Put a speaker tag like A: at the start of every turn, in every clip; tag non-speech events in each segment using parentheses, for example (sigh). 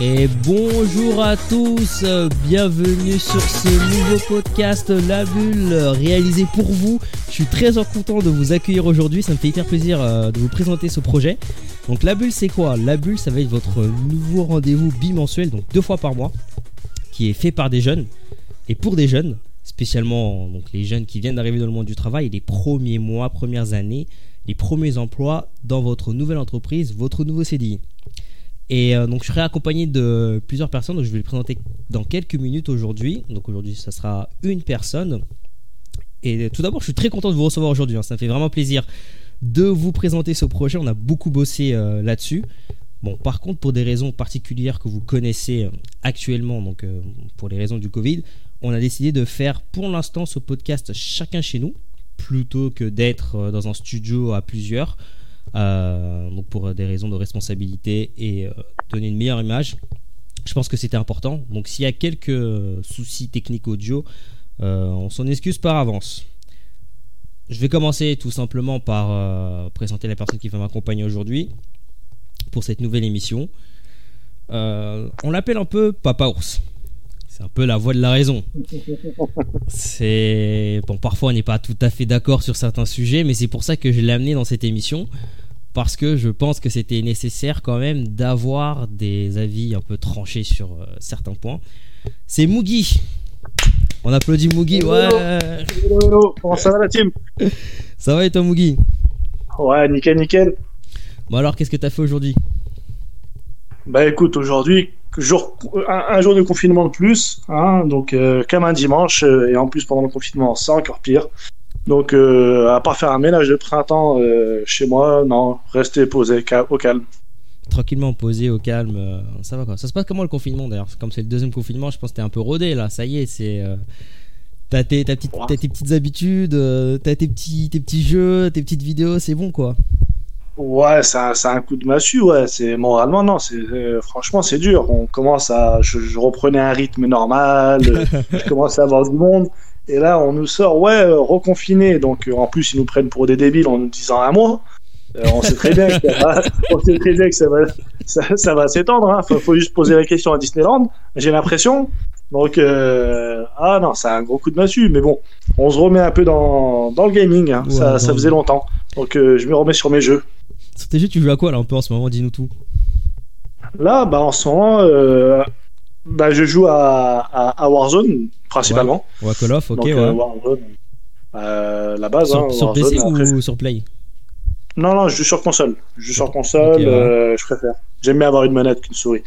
A: Et bonjour à tous, bienvenue sur ce nouveau podcast La Bulle réalisé pour vous. Je suis très content de vous accueillir aujourd'hui, ça me fait hyper plaisir euh, de vous présenter ce projet. Donc La Bulle c'est quoi? La Bulle ça va être votre nouveau rendez-vous bimensuel, donc deux fois par mois, qui est fait par des jeunes et pour des jeunes, spécialement les jeunes qui viennent d'arriver dans le monde du travail, les premiers mois, premières années, les premiers emplois dans votre nouvelle entreprise, votre nouveau CDI. Et euh, donc je serai accompagné de plusieurs personnes, donc je vais les présenter dans quelques minutes aujourd'hui. Donc aujourd'hui ça sera une personne. Et tout d'abord je suis très content de vous recevoir aujourd'hui, hein. ça me fait vraiment plaisir de vous présenter ce projet. On a beaucoup bossé euh, là-dessus. Bon, par contre, pour des raisons particulières que vous connaissez euh, actuellement, donc pour les raisons du Covid, on a décidé de faire pour l'instant ce podcast chacun chez nous, plutôt que d'être dans un studio à plusieurs. Euh, donc pour des raisons de responsabilité et euh, donner une meilleure image. Je pense que c'était important. Donc s'il y a quelques soucis techniques audio, euh, on s'en excuse par avance. Je vais commencer tout simplement par présenter la personne qui va m'accompagner aujourd'hui pour cette nouvelle émission. on l'appelle un peu Papa Ours. C'est un peu la voix de la raison. (laughs) C'est bon, parfois on n'est pas tout à fait d'accord sur certains sujets, mais c'est pour ça que je l'ai amené dans cette émission parce que je pense que c'était nécessaire quand même d'avoir des avis un peu tranchés sur euh, certains points. C'est Mugi. On applaudit Mugi. Ouais.
B: Comment ça va la team?
A: Ça va et toi
B: Ouais, nickel, nickel.
A: Bon alors, qu'est-ce que t'as fait aujourd'hui?
B: Bah écoute, aujourd'hui, un, jour de confinement de plus, hein, donc euh, comme un dimanche, euh, et en plus pendant le confinement, c'est encore pire. Donc, euh, à part faire un ménage de printemps euh, chez moi, non, rester posé au calme.
A: Tranquillement posé au calme, euh, ça va quoi. Ça se passe comment le confinement d'ailleurs? Comme c'est le deuxième confinement, je pense que t'es un peu rodé là, ça y est, c'est. T'as tes, tes, petites habitudes, t'as tes petits jeux, tes petites vidéos, c'est bon quoi.
B: Ouais, c'est un, coup de massue, ouais. C'est moralement non, c'est franchement c'est dur. On commence à, je, je reprenais un rythme normal, (laughs) je commence à avoir du monde. Et là, on nous sort, ouais, euh, reconfiné. Donc, euh, en plus, ils nous prennent pour des débiles en nous disant un mois. Euh, on sait très bien que, ça va, (laughs) on sait très bien que ça va, ça, va s'étendre. Hein. Faut, faut, juste poser la question à Disneyland. J'ai l'impression. Donc, ah non, c'est un gros coup de massue. Mais bon, on se remet un peu dans, dans le gaming. Hein. ça, ça faisait longtemps. Donc, je me remets sur mes jeux.
A: Jeux, tu joues à quoi là un peu en ce moment Dis-nous tout.
B: Là, bah, en ce moment, bah, je joue à, à, Warzone, principalement.
A: Ouais. Call of, ok, ouais.
B: Euh, Warzone, euh, la base.
A: Sur,
B: hein,
A: sur PC ou sur Play?
B: Non, non, je joue sur console. Je joue sur console, euh, je préfère. J'aime bien avoir une manette qu'une souris.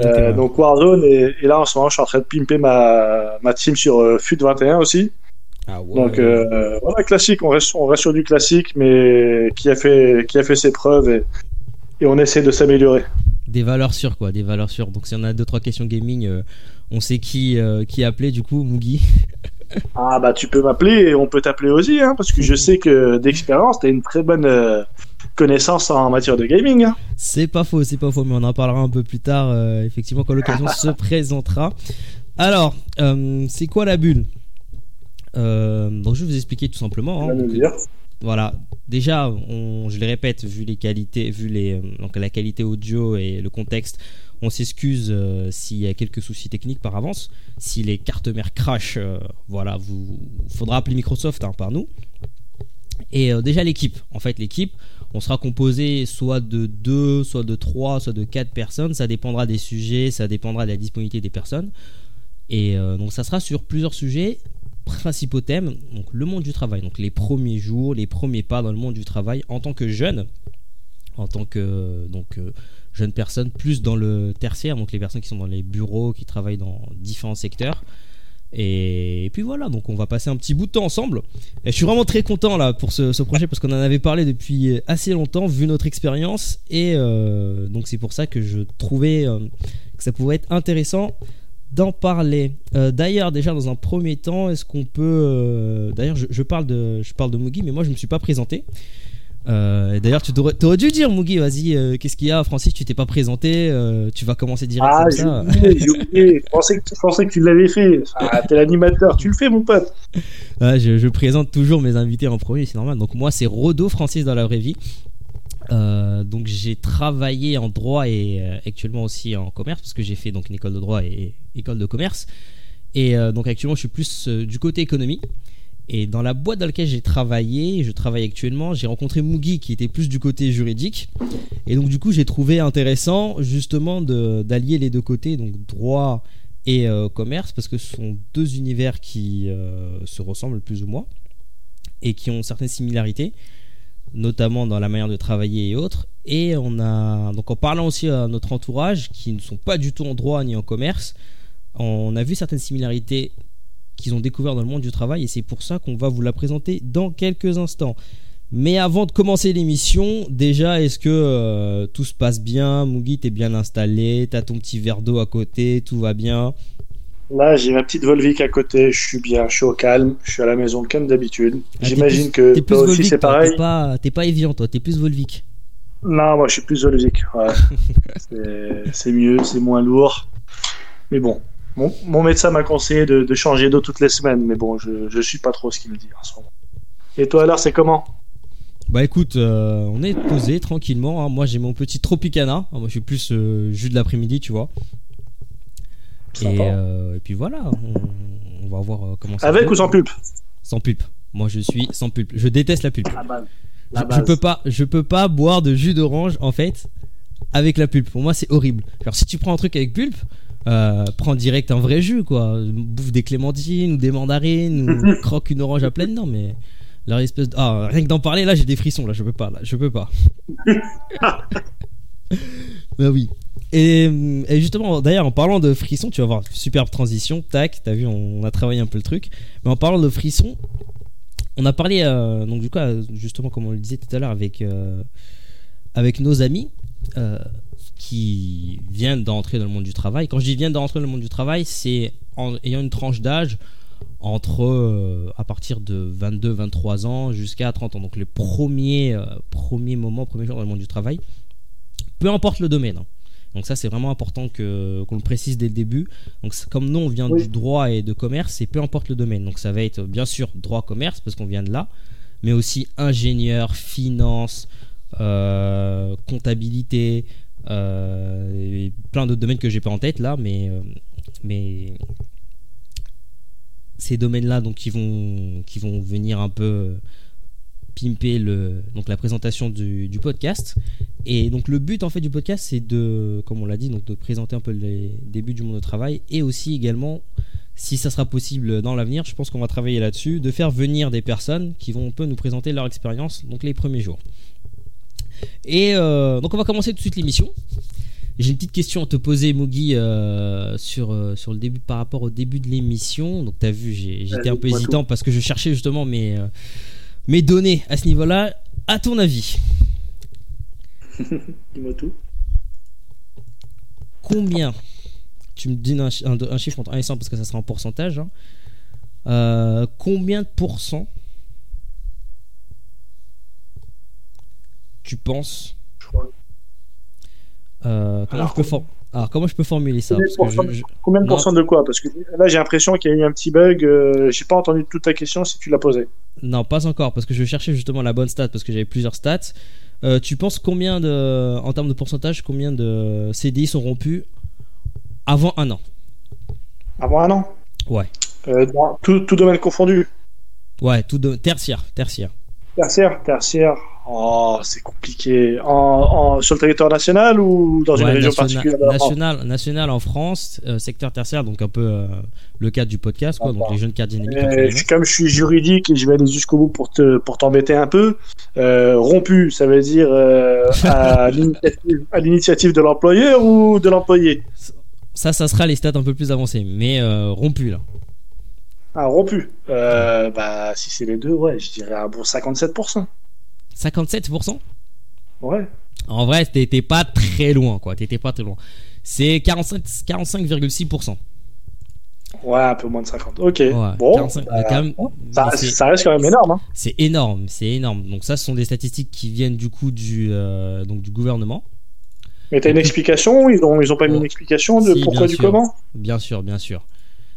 B: Euh, donc Warzone, et, et, là en ce moment, je suis en train de pimper ma, ma team sur euh, FUT 21 aussi. Ah ouais. Donc euh, voilà, classique, on reste, on reste sur du classique, mais qui a fait, qui a fait ses preuves et, et on essaie de s'améliorer
A: des valeurs sûres quoi, des valeurs sûres. Donc si on a deux trois questions gaming, euh, on sait qui euh, qui appeler du coup, Mugi. (laughs)
B: ah bah tu peux m'appeler et on peut t'appeler aussi hein, parce que je sais que d'expérience t'as une très bonne connaissance en matière de gaming. Hein.
A: C'est pas faux, c'est pas faux, mais on en parlera un peu plus tard effectivement quand l'occasion (laughs) se présentera. Alors, c'est quoi la bulle? Donc je vais vous expliquer tout simplement. Hein, voilà. Déjà, on, je le répète, vu les qualités, vu les, euh, donc la qualité audio et le contexte, on s'excuse euh, s'il y a quelques soucis techniques par avance. Si les cartes mères crash, euh, voilà, vous faudra appeler Microsoft hein, par nous. Et déjà l'équipe, en fait l'équipe, on sera composé soit de 2, soit de 3, soit de 4 personnes. Ça dépendra des sujets, ça dépendra de la disponibilité des personnes. Et donc ça sera sur plusieurs sujets principaux thèmes, donc le monde du travail, donc les premiers jours, les premiers pas dans le monde du travail en tant que jeune, en tant que donc euh, jeune personne, plus dans le tertiaire, donc les personnes qui sont dans les bureaux, qui travaillent dans différents secteurs. Et, puis voilà, donc on va passer un petit bout de temps ensemble. Et je suis vraiment très content là pour ce, projet parce qu'on en avait parlé depuis assez longtemps, vu notre expérience. Et euh, donc c'est pour ça que je trouvais euh, que ça pouvait être intéressant d'en parler. Euh, d'ailleurs, déjà dans un premier temps, est-ce qu'on peut. Euh, d'ailleurs, je, parle de, je parle de Mugi, mais moi je me suis pas présenté. Euh, d'ailleurs, tu aurais dû dire, Mugi, vas-y, qu'est-ce qu'il y a, Francis Tu t'es pas présenté, tu vas commencer direct
B: ah, j'ai oublié, je pensais que, pensais que tu l'avais fait. Ah, t'es l'animateur, tu le fais, mon pote.
A: je, je, présente toujours mes invités en premier, c'est normal. Donc, moi, c'est Rodo Francis dans la vraie vie. Donc j'ai travaillé en droit et actuellement aussi en commerce parce que j'ai fait donc une école de droit et, école de commerce. Et donc actuellement je suis plus du côté économie. Et dans la boîte dans laquelle j'ai travaillé, je travaille actuellement, j'ai rencontré Mugi qui était plus du côté juridique. Et donc du coup j'ai trouvé intéressant justement d'allier les deux côtés, donc droit et euh, commerce, parce que ce sont deux univers qui euh, se ressemblent plus ou moins et qui ont certaines similarités, notamment dans la manière de travailler et autres. Et on a donc en parlant aussi à notre entourage qui ne sont pas du tout en droit ni en commerce, on a vu certaines similarités qu'ils ont découvert dans le monde du travail et c'est pour ça qu'on va vous la présenter dans quelques instants. Mais avant de commencer l'émission, déjà, est-ce que euh, tout se passe bien? Mugi, t'es bien installé T'as ton petit verre d'eau à côté Tout va bien?
B: Là, j'ai ma petite Volvic à côté. Je suis bien, je suis au calme. Je suis à la maison comme d'habitude. Ah, J'imagine que
A: toi aussi, c'est pareil. T'es pas, pas évident, toi. T'es plus Volvic.
B: Non, moi, je suis plus Volvic. (laughs) c'est mieux, c'est moins lourd. Mais bon, mon, médecin m'a conseillé de, changer d'eau toutes les semaines, mais bon, je ne suis pas trop ce qu'il me dit en ce moment. Et toi alors, c'est comment?
A: Bah écoute, euh, on est posé tranquillement. Hein. Moi j'ai mon petit Tropicana. moi je suis plus euh, jus de l'après-midi, tu vois. Euh, et, puis voilà, on, va voir comment ça
B: Avec ou sans pulpe?
A: Sans pulpe. Moi je suis sans pulpe. Je déteste la pulpe. je, je, peux pas, je peux pas boire de jus d'orange en fait avec la pulpe. Pour moi c'est horrible. Alors si tu prends un truc avec pulpe, euh, prends direct un vrai jus, quoi. Bouffe des clémentines ou des mandarines ou (laughs) croque une orange à pleine dents, mais leur espèce Ah, rien que d'en parler, là, j'ai des frissons, là, je peux pas, là, je peux pas. (laughs) (laughs) bah oui. Et, justement, d'ailleurs, en parlant de frissons, tu vas voir, superbe transition, tac, t'as vu, on, a travaillé un peu le truc. Mais en parlant de frissons, on a parlé, euh, donc du coup, euh, justement, comme on le disait tout à l'heure, avec, nos amis qui viennent d'entrer dans le monde du travail. Quand je dis viennent d'entrer dans le monde du travail, c'est en ayant une tranche d'âge entre euh, à partir de 22 23 ans jusqu'à 30 ans donc les premiers euh, premiers moments premiers jours dans le monde du travail peu importe le domaine hein. Donc ça c'est vraiment important que qu'on le précise dès le début. Donc comme nous on vient du droit et de commerce et peu importe le domaine. Donc ça va être bien sûr droit commerce parce qu'on vient de là mais aussi ingénieur finance euh, comptabilité euh, plein d'autres domaines que j'ai pas en tête là, mais, euh, mais ces domaines-là donc qui vont, qui vont venir un peu pimper le, donc la présentation du, podcast. Et donc le but en fait du podcast, c'est de, comme on l'a dit, donc de présenter un peu les débuts du monde du travail et aussi également, si ça sera possible dans l'avenir, je pense qu'on va travailler là-dessus, de faire venir des personnes qui vont un peu nous présenter leur expérience, donc les premiers jours. Et euh, donc on va commencer tout de suite l'émission. J'ai une petite question à te poser, Mugi, euh, sur, euh, sur le début, par rapport au début de l'émission. Donc, tu as vu, j'étais un peu hésitant parce que je cherchais justement mes, mes données à ce niveau-là. À ton avis (laughs)
B: Dis-moi tout.
A: Combien Tu me dis un, chiffre entre 1 et 100 parce que ça sera en pourcentage. Hein. combien de pourcents tu penses euh, comment, je peux Alors, comment je peux formuler ça
B: Combien, de pourcents de quoi? Parce que là, j'ai l'impression qu'il y a eu un petit bug. Euh, j'ai pas entendu toute ta question si tu l'as posée.
A: Non, pas encore, parce que je cherchais justement la bonne stat, parce que j'avais plusieurs stats. Euh, tu penses combien de, en termes de pourcentage, combien de CDI sont rompus avant un an?
B: Avant un an?
A: Ouais.
B: tout, tout, domaine confondu
A: Ouais, tout de, tertiaire, tertiaire.
B: Tertiaire, tertiaire. Oh, c'est compliqué. En, sur le territoire national ou dans une région particulière
A: national, national en France, euh, secteur tertiaire, donc un peu euh, le cadre du podcast, quoi, donc les jeunes dynamiques.
B: comme je suis juridique et je vais aller jusqu'au bout pour te pour t'embêter un peu, euh, rompu, ça veut dire (laughs) à l'initiative de l'employeur ou de l'employé?
A: Ça, ça sera les stats un peu plus avancées, mais rompu là.
B: Ah, rompu. bah, si c'est les deux, ouais, je dirais un bon 57%.
A: 57%
B: Ouais.
A: En vrai, t'étais pas très loin, quoi. T'étais pas très loin. C'est 45,6%.
B: Ouais, un peu moins de 50. Ok. bon, bah, ça, reste quand même énorme. Hein.
A: C'est énorme, c'est énorme. Donc ça, ce sont des statistiques qui viennent du coup du, euh, donc, du gouvernement.
B: Mais t'as une explication Ils ont, ils ont pas mis une explication de pourquoi, du comment?
A: Bien sûr, bien sûr.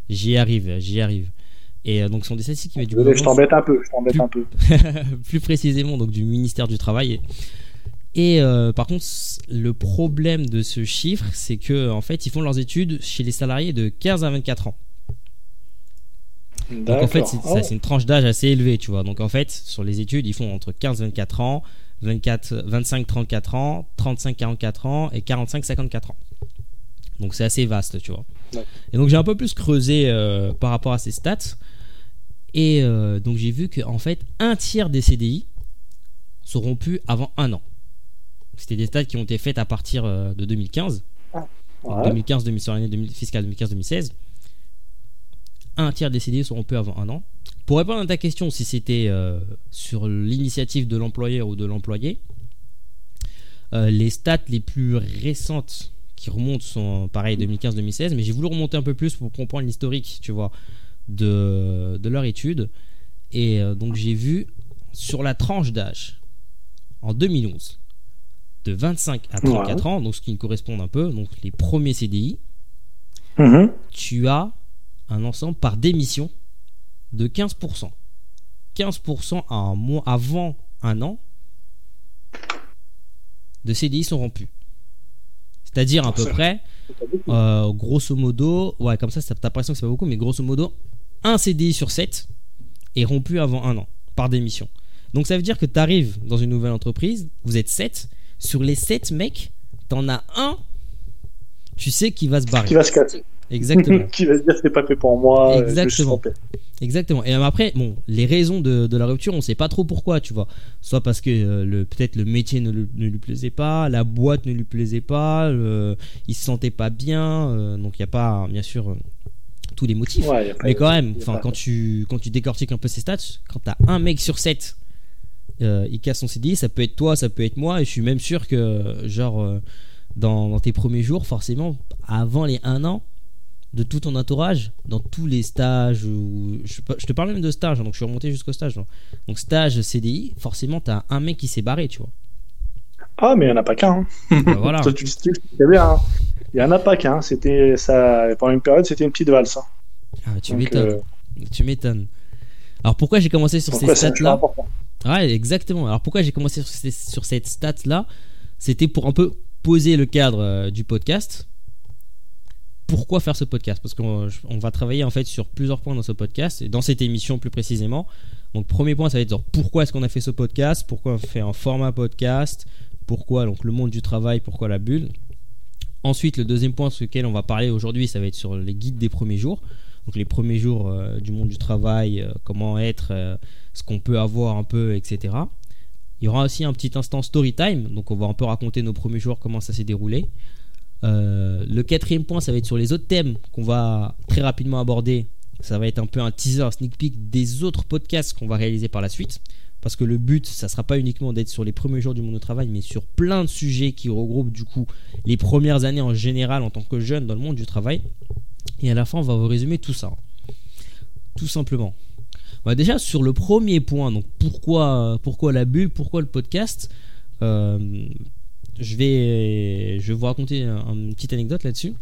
A: J'y arrive, j'y arrive. Et euh, donc, ce sont des statistiques qui
B: viennent du Je t'embête un peu, je t'embête un peu. (laughs)
A: plus précisément, donc du ministère du Travail. Et euh, par contre, le problème de ce chiffre, c'est que en fait, ils font leurs études chez les salariés de 15 à 24 ans. Donc en fait, c'est
B: Oh.
A: c'est une tranche d'âge assez élevée, tu vois. Donc en fait, sur les études, ils font entre 15 et 24 ans, 24, 25 34 ans, 35 44 ans et 45 54 ans. Donc c'est assez vaste, tu vois.
B: Ouais.
A: Et donc j'ai un peu plus creusé euh, par rapport à ces stats. Et euh, donc j'ai vu qu'en fait, un tiers des CDI seront plus avant un an. C'était des stats qui ont été faites à partir euh, de 2015. Donc
B: Ouais.
A: 2015, 2000, sur l'année 2000 fiscale 2015-2016. Un tiers des CDI seront peu avant un an. Pour répondre à ta question, si c'était euh, sur l'initiative de l'employeur ou de l'employé, les stats les plus récentes qui remontent sont pareil 2015-2016, mais j'ai voulu remonter un peu plus pour comprendre l'historique, tu vois, de, de leur étude. Et euh, donc j'ai vu sur la tranche d'âge en 2011 de 25 à 34 ans, donc ce qui correspond un peu, donc les premiers CDI,
B: Mhm.
A: tu as un ensemble par démission de 15%. 15% à un mois avant un an de CDI sont rompus. C'est-à-dire à peu près, euh, grosso modo, ouais, comme ça, ça t'as l'impression que c'est pas beaucoup, mais grosso modo, un CDI sur 7 est rompu avant un an par démission. Donc ça veut dire que tu arrives dans une nouvelle entreprise, vous êtes 7, sur les 7 mecs, t'en as un, tu sais qui va se barrer.
B: Qui va se casser.
A: Exactement. (laughs)
B: qui va se dire c'est pas fait pour moi. euh, je
A: Exactement.
B: trompé.
A: Exactement. Et après, bon, les raisons de, de la rupture, on sait pas trop pourquoi, tu vois. Soit parce que euh, le peut-être le métier ne, le- ne lui plaisait pas, la boîte ne lui plaisait pas, le- il se sentait pas bien. euh, donc il y a pas, bien sûr, euh, tous les motifs.
B: Ouais,
A: Mais quand même, enfin, quand tu quand tu décortiques un peu ces stats, quand t'as un mec sur 7 il casse son CDI, ça peut être toi, ça peut être moi, et je suis même sûr que genre euh, dans, dans tes premiers jours, forcément, avant les 1 an de tout ton entourage, dans tous les stages, je, je te parle même de stage, hein, donc je suis remonté jusqu'au stage. Donc stage CDI, forcément, t'as un mec qui s'est barré, tu vois.
B: Ah, mais il n'y en a pas qu'un. hein. (laughs)
A: Voilà.
B: Toi, tu le sais très bien. Il n'y en a pas qu'un. C'était ça. Pendant une période, c'était une petite valse. hein.
A: Ah, tu m'étonnes.
B: euh,
A: Tu m'étonnes. Alors pourquoi j'ai commencé sur
B: pourquoi
A: ces stats-là Ouais, exactement. Alors pourquoi j'ai commencé sur, ces- sur cette stat là C'était pour un peu poser le cadre euh, du podcast. Pourquoi faire ce podcast Parce qu'on on va travailler en fait sur plusieurs points dans ce podcast et dans cette émission plus précisément. Donc premier point, ça va être genre, pourquoi est-ce qu'on a fait ce podcast? Pourquoi on fait un format podcast? Pourquoi donc le monde du travail? Pourquoi la bulle? Ensuite, le deuxième point sur lequel on va parler aujourd'hui, ça va être sur les guides des premiers jours. Donc les premiers jours euh, du monde du travail, euh, comment être, euh, ce qu'on peut avoir un peu, etc. Il y aura aussi un petit instant story time, donc on va un peu raconter nos premiers jours, comment ça s'est déroulé. Euh, le quatrième point, ça va être sur les autres thèmes qu'on va très rapidement aborder. Ça va être un peu un teaser, un sneak peek des autres podcasts qu'on va réaliser par la suite. Parce que le but, ça sera pas uniquement d'être sur les premiers jours du monde du travail, mais sur plein de sujets qui regroupent du coup les premières années en général en tant que jeune dans le monde du travail. Et à la fin, on va vous résumer tout ça. Tout simplement. Bah déjà, sur le premier point, donc pourquoi, pourquoi la bulle, pourquoi le podcast euh, je, vais, je vais vous raconter un- une petite anecdote là-dessus.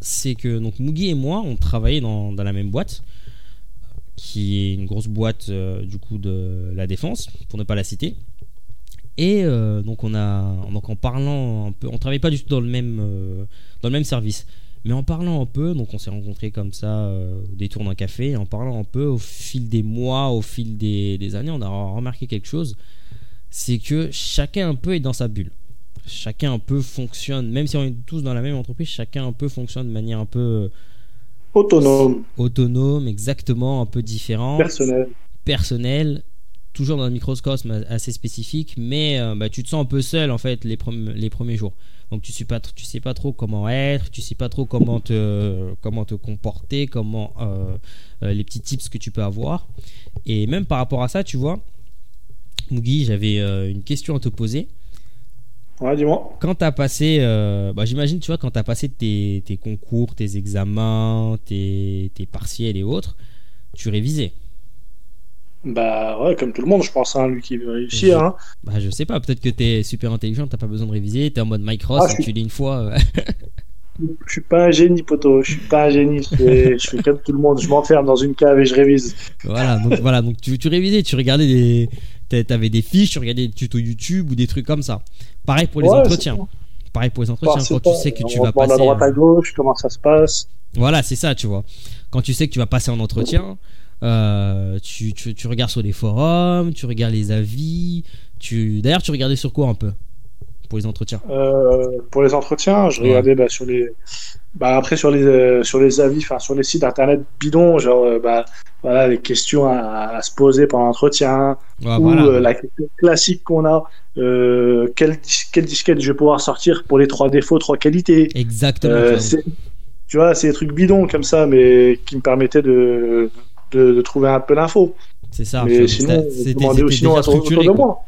A: C'est que donc Mugi et moi, on travaillait dans, la même boîte, qui est une grosse boîte euh, du coup de la défense, pour ne pas la citer. Et euh, donc on a donc en parlant un peu, on travaillait pas du tout dans le même euh, dans le même service. Mais en parlant un peu, donc on s'est rencontrés comme ça au détour d'un café, et en parlant un peu au fil des mois, au fil des années, on a remarqué quelque chose, c'est que chacun un peu est dans sa bulle. Chacun un peu fonctionne, même si on est tous dans la même entreprise, chacun un peu fonctionne de manière un peu
B: Autonome,
A: autonome, exactement, un peu différente
B: personnel.
A: personnel, toujours dans un microcosme assez spécifique, mais euh, bah, tu te sens un peu seul en fait les, premiers jours. Donc tu sais pas, tu sais pas trop comment être, tu sais pas trop comment te, comment te comporter, comment euh, euh, les petits tips que tu peux avoir. Et même par rapport à ça, tu vois, Mugi, j'avais euh, une question à te poser.
B: Ouais, dis-moi.
A: Quand t'as passé, euh, bah, j'imagine, tu vois, quand t'as passé tes, tes concours, tes examens, tes, tes partiels et autres, tu révisais.
B: Bah ouais, comme tout le monde, je pense, hein, lui qui veut réussir. Hein.
A: Bah, je sais pas, peut-être que t'es super intelligent, t'as pas besoin de réviser, t'es en mode Micross,
B: Ah, je suis-
A: tu lis une fois. euh, (laughs)
B: Je suis pas un génie, poteau. Je suis pas un génie. Je fais, je fais comme tout le monde. Je m'enferme dans une cave et je révise.
A: voilà, donc voilà, donc tu, tu révisais, tu regardais des, T'avais des fiches, tu regardais des tutos YouTube ou des trucs comme ça. Pareil pour les
B: Ouais,
A: entretiens. Pareil pour les entretiens. Quand tu sais que tu vas passer.
B: à droite à gauche, comment ça se passe.
A: Voilà, c'est ça, tu vois. Quand tu sais que tu vas passer en entretien, euh, tu, tu, tu regardes sur les forums, tu regardes les avis. Tu... D'ailleurs, tu regardais sur quoi un peu? Pour les entretiens?
B: Euh, pour les entretiens, je
A: Ouais.
B: regardais bah, sur les, bah, après sur les euh, sur les avis, enfin sur les sites internet bidons, genre euh, bah voilà les questions à, à se poser pendant l'entretien
A: Ouais,
B: ou
A: voilà.
B: la question classique qu'on a, quelle dis- quelle disquette je vais pouvoir sortir pour les trois défauts, trois qualités.
A: Exactement. Tu vois.
B: c'est- des trucs bidons comme ça, mais qui me permettaient de de, de trouver un peu d'infos.
A: C'est ça.
B: mais sinon,
A: c'était- déjà structuré.
B: de moi.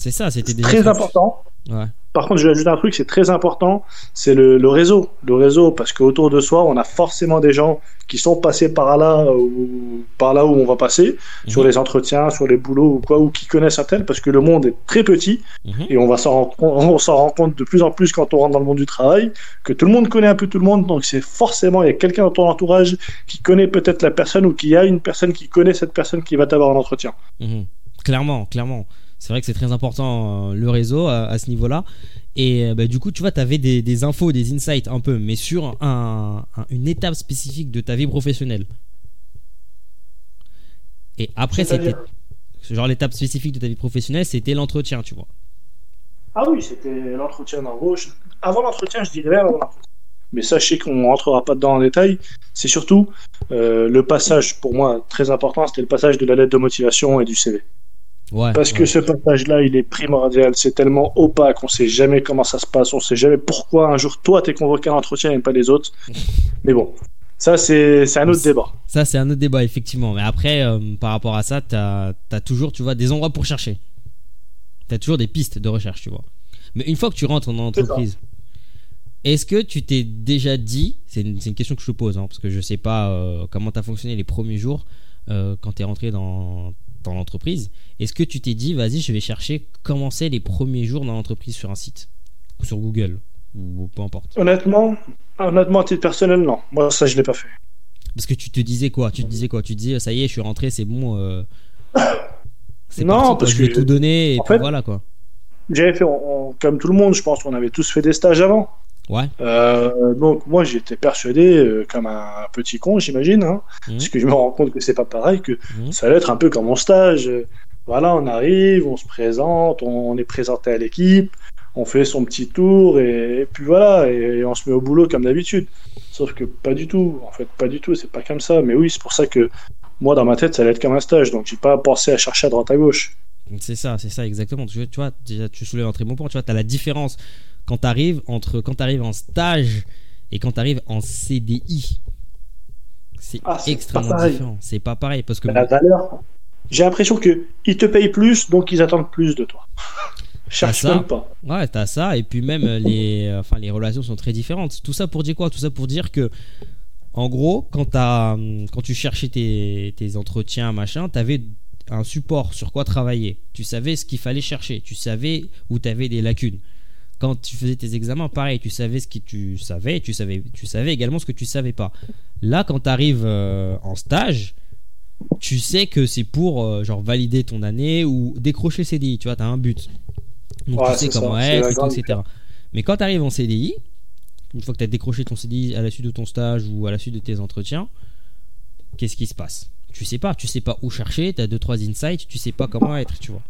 A: C'est ça, c'était déjà
B: Très important.
A: Ouais.
B: Par contre, je vais ajouter un truc, c'est très important, c'est le, le réseau. Le réseau, parce qu'autour de soi, on a forcément des gens qui sont passés par là ou par là où on va passer, sur
A: Mhm.
B: les entretiens, sur les boulots ou quoi, ou qui connaissent un tel, parce que le monde est très petit
A: Mhm.
B: et on va s'en rend- on s'en rend compte de plus en plus quand on rentre dans le monde du travail, que tout le monde connaît un peu tout le monde, donc c'est forcément, il y a quelqu'un dans ton entourage qui connaît peut-être la personne ou qui a une personne qui connaît cette personne qui va t'avoir en entretien.
A: Mhm. Clairement, clairement. C'est vrai que c'est très important euh, le réseau à, à ce niveau-là. Et euh, bah, du coup, tu vois, tu avais des, des infos, des insights un peu, mais sur un- un- une étape spécifique de ta vie professionnelle. Et après, c'était. Genre, l'étape spécifique de ta vie professionnelle, c'était l'entretien, tu vois.
B: Ah oui, c'était l'entretien d'embauche. Avant l'entretien, je dirais avant l'entretien. Mais sachez qu'on ne rentrera pas dedans en détail. C'est surtout euh, le passage, pour moi, très important, c'était le passage de la lettre de motivation et du CV.
A: Ouais.
B: Parce que
A: ouais.
B: ce passage-là, il est primordial. C'est tellement opaque, on sait jamais comment ça se passe, on sait jamais pourquoi un jour toi t'es convoqué à l'entretien et pas les autres. (laughs) Mais bon, ça c'est un autre débat.
A: Ça, c'est un autre débat, effectivement. Mais après, euh, par rapport à ça, tu as, toujours, tu vois, des endroits pour chercher. Tu as toujours des pistes de recherche, tu vois. Mais une fois que tu rentres en entreprise, est-ce que tu t'es déjà dit, c'est une, une question que je te pose, hein, parce que je sais pas euh, comment tu as fonctionné les premiers jours euh, quand tu es rentré dans, dans l'entreprise, est-ce que tu t'es dit, vas-y, je vais chercher comment c'est les premiers jours dans l'entreprise sur un site Ou sur Google Ou peu importe?
B: Honnêtement, honnêtement, à titre personnel, non. Moi, ça, je l'ai pas fait.
A: Parce que tu te disais quoi? Tu te disais quoi? Tu te disais, ça y est, je suis rentré, c'est bon. euh, (coughs) c'est
B: Non,
A: parti,
B: parce
A: je vais
B: que-
A: tout donner et
B: en
A: puis
B: fait-
A: voilà quoi.
B: J'avais fait, on- on- comme tout le monde, je pense qu'on avait tous fait des stages avant.
A: Ouais.
B: Euh, donc moi j'étais persuadé euh, comme un petit con j'imagine hein,
A: Mhm.
B: parce que je me rends compte que c'est pas pareil que
A: Mhm.
B: ça allait être un peu comme mon stage voilà on arrive on se présente on, est présenté à l'équipe on fait son petit tour et, et puis voilà et, et on se met au boulot comme d'habitude sauf que pas du tout en fait pas du tout c'est pas comme ça mais oui c'est pour ça que moi dans ma tête ça allait être comme un stage donc j'ai pas pensé à chercher à droite à gauche
A: C'est ça, c'est ça exactement. Tu, tu vois, déjà, tu soulèves un très bon point. Tu vois, tu as la différence quand tu arrives entre quand tu arrives en stage et quand tu arrives en CDI. C'est
B: Ah,
A: extrêmement différent. C'est pas pareil parce que
B: la valeur j'ai l'impression que ils te payent plus donc ils attendent plus de toi cherche
A: ça.
B: même pas
A: Ouais, t'as ça, et puis même euh, les, euh, enfin, les relations sont très différentes. Tout ça pour dire quoi? Tout ça pour dire que, en gros, quand, hum, quand tu cherchais tes, tes entretiens, machin, t'avais un support sur quoi travailler. Tu savais ce qu'il fallait chercher, tu savais où t'avais des lacunes. Quand tu faisais tes examens, pareil, tu savais ce que tu savais, et tu savais, tu savais également ce que tu savais pas. Là, quand t'arrives euh, en stage, tu sais que c'est pour euh, genre valider ton année ou décrocher CDI, tu vois, t'as un but. Donc
B: Ouais,
A: tu sais
B: ça,
A: comment être, tout, etc. Mais quand tu arrives en CDI, une fois que tu as décroché ton CDI à la suite de ton stage ou à la suite de tes entretiens, qu'est-ce qui se passe? Tu sais pas, tu sais pas où chercher, tu as deux trois insights, tu sais pas comment être, tu vois.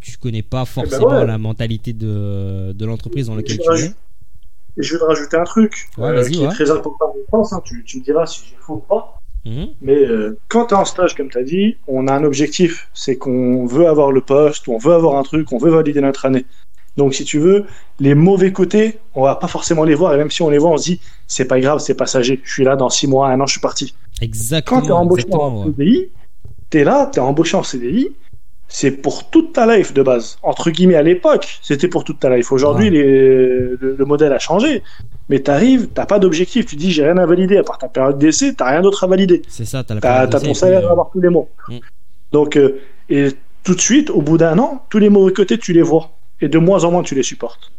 A: Tu connais pas forcément
B: ouais.
A: la mentalité de, de l'entreprise dans laquelle tu es.
B: je vais te rajouter un truc
A: Ouais,
B: euh, qui
A: ouais.
B: est très important, je pense. hein, tu, tu me diras si j'ai faux ou pas.
A: Mhm.
B: Mais euh, quand tu es en stage, comme tu as dit, on a un objectif. C'est qu'on veut avoir le poste, on veut avoir un truc, on veut valider notre année. Donc, si tu veux, les mauvais côtés, on va pas forcément les voir. Et même si on les voit, on se dit, c'est pas grave, c'est passager. Je suis là dans six mois, un an, je suis parti. Quand tu es
A: Exactement.
B: embauché
A: exactement,
B: en. CDI, tu es là, tu es embauché en CDI, c'est pour toute ta life de base. Entre guillemets, à l'époque, c'était pour toute ta life. Aujourd'hui,
A: Ouais.
B: le, le modèle a changé. Mais tu arrives, tu pas d'objectif. Tu dis, j'ai rien à valider. À part ta période d'essai, tu rien d'autre à valider.
A: C'est ça, tu as la
B: Tu as,
A: période d'essai,
B: ton salaire
A: euh,
B: à avoir tous les mois.
A: Mm.
B: Donc, euh, et tout de suite, au bout d'un an, tous les mauvais côtés, tu les vois. Et de moins en moins, tu les supportes.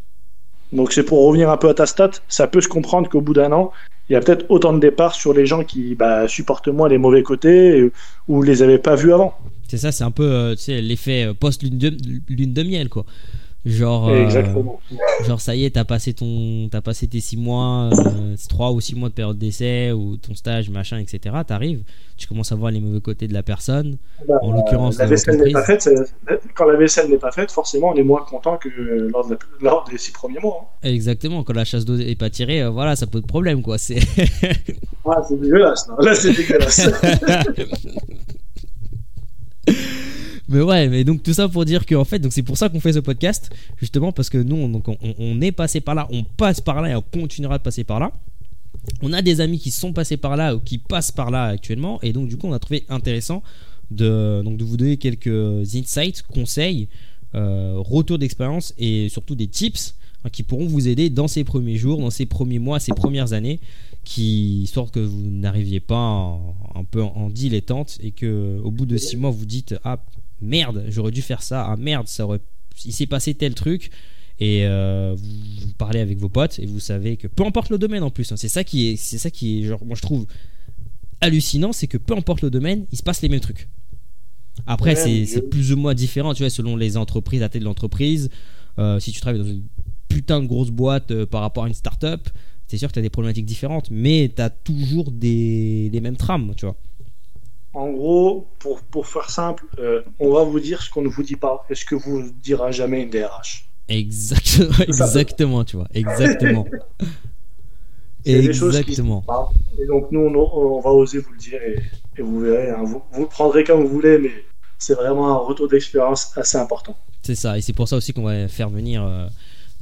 B: Donc, c'est pour revenir un peu à ta stat, ça peut se comprendre qu'au bout d'un an, il y a peut-être autant de départs sur les gens qui bah, supportent moins les mauvais côtés euh, ou les avaient pas vus avant.
A: C'est ça, c'est un peu l'effet post-lune de, lune de miel, quoi. Genre,
B: Exactement.
A: genre ça y est, t'as passé ton, as passé tes 6 mois, 3 ou 6 mois de période d'essai ou ton stage, machin, etc. T'arrives, tu commences à voir les mauvais côtés de la personne.
B: Bah,
A: en l'occurrence,
B: la vaisselle n'est pas faite. Quand la vaisselle n'est pas faite, forcément, on est moins content que lors, de lors des 6 premiers mois.
A: Hein. Exactement. Quand la chasse d'eau est pas tirée, euh, voilà, ça pose problème, quoi. C'est.
B: c'est dégueulasse. Là, c'est dégueulasse. (laughs)
A: mais ouais, mais donc tout ça pour dire qu'en fait, donc c'est pour ça qu'on fait ce podcast, justement parce que nous, donc on, on, est passé par là, on passe par là et on continuera de passer par là. On a des amis qui sont passés par là ou qui passent par là actuellement, et donc du coup, on a trouvé intéressant de, donc de vous donner quelques insights, conseils, euh, retours d'expérience et surtout des tips hein, qui pourront vous aider dans ces premiers jours, dans ces premiers mois, ces premières années, qui histoire que vous n'arriviez pas un peu en dilettante et que au bout de six mois vous dites ah merde, j'aurais dû faire ça, ah merde, ça aurait, il s'est passé tel truc. Et euh, vous, parlez avec vos potes et vous savez que peu importe le domaine en plus, hein, c'est ça qui est, c'est ça qui est, genre, moi je trouve hallucinant, c'est que peu importe le domaine, il se passe les mêmes trucs. Après, c'est plus ou moins différent, tu vois, selon les entreprises, la tête de l'entreprise. Euh, si tu travailles dans une putain de grosse boîte euh, par rapport à une start-up, c'est sûr que tu as des problématiques différentes, mais tu as toujours des, les mêmes trames, tu vois.
B: En gros, pour, pour faire simple, euh, on va vous dire ce qu'on ne vous dit pas et ce que vous dira jamais une DRH.
A: Exactement, (laughs) exactement, tu vois, exactement. (laughs)
B: exactement. et donc nous, on, va oser vous le dire et, vous verrez, hein, vous, vous, le prendrez comme vous voulez, mais c'est vraiment un retour d'expérience assez important.
A: C'est ça, et c'est pour ça aussi qu'on va faire venir euh,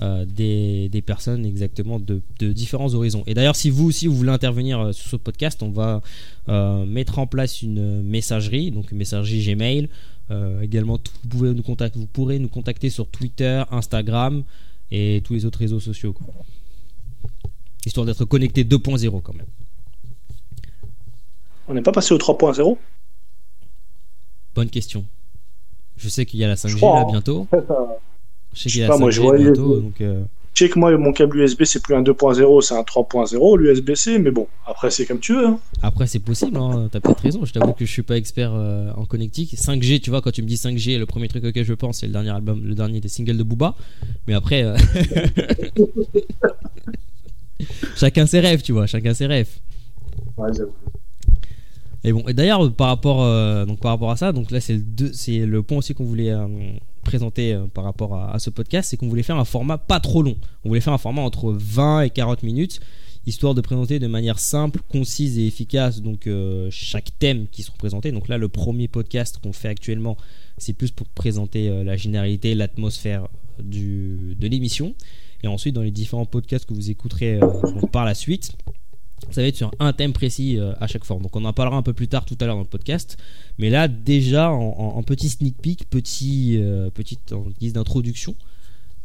A: euh, des, des, personnes exactement de, de, différents horizons. Et d'ailleurs, si vous aussi vous voulez intervenir euh, sur ce podcast, on va euh, mettre en place une messagerie, donc une messagerie Gmail. également, vous, pouvez nous contacter, vous pourrez nous contacter sur Twitter, Instagram et tous les autres réseaux sociaux. Histoire d'être connecté 2.0 quand même.
B: On n'est pas passé au 3.0
A: Bonne question. Je sais qu'il y a la 5G là hein. bientôt. (laughs)
B: Je sais qu'il a moi, je bientôt, donc, euh, Je sais que moi, mon câble USB, c'est plus un 2.0, c'est un 3.0, l'USB-C, mais bon, après, c'est comme tu veux. Hein.
A: Après, c'est possible, hein, t'as peut-être raison. Je t'avoue que je suis pas expert euh, en connectique. 5G, tu vois, quand tu me dis 5G, le premier truc auquel je pense, c'est le dernier album, le dernier des singles de Booba. Mais après. Euh, (laughs) chacun ses rêves, tu vois, chacun ses rêves.
B: Ouais, j'avoue.
A: Et bon, et d'ailleurs, par rapport, donc par rapport à ça, donc là, c'est le, c'est le point aussi qu'on voulait présenté euh, par rapport à, ce podcast, c'est qu'on voulait faire un format pas trop long. On voulait faire un format entre 20 et 40 minutes, histoire de présenter de manière simple, concise et efficace donc euh, chaque thème qui sera présenté. Donc là, le premier podcast qu'on fait actuellement, c'est plus pour présenter euh, la généralité, l'atmosphère de l'émission. Et ensuite, dans les différents podcasts que vous écouterez par la suite, ça va être sur un thème précis euh, à chaque fois. Donc on en parlera un peu plus tard tout à l'heure dans le podcast. Mais là, déjà, en, petit sneak peek, euh, petite en guise d'introduction.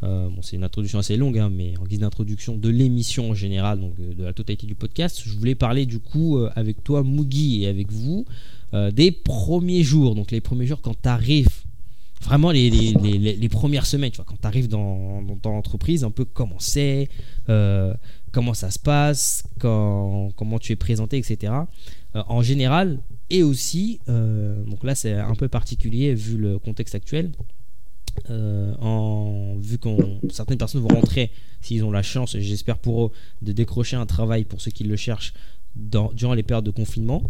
A: Euh, bon, c'est une introduction assez longue, hein, mais en guise d'introduction de l'émission en général, donc de la totalité du podcast, je voulais parler du coup avec toi, Mugi, et avec vous, des premiers jours. Donc les premiers jours quand tu arrives vraiment les, les, les, premières semaines, tu vois, quand tu arrives dans, dans, l'entreprise, un peu comment c'est, comment ça se passe, comment tu es présenté, etc. Euh, en général, et aussi, euh, donc là c'est un peu particulier vu le contexte actuel, en, vu que certaines personnes vont rentrer, s'ils ont la chance, j'espère pour eux, de décrocher un travail pour ceux qui le cherchent durant les périodes de confinement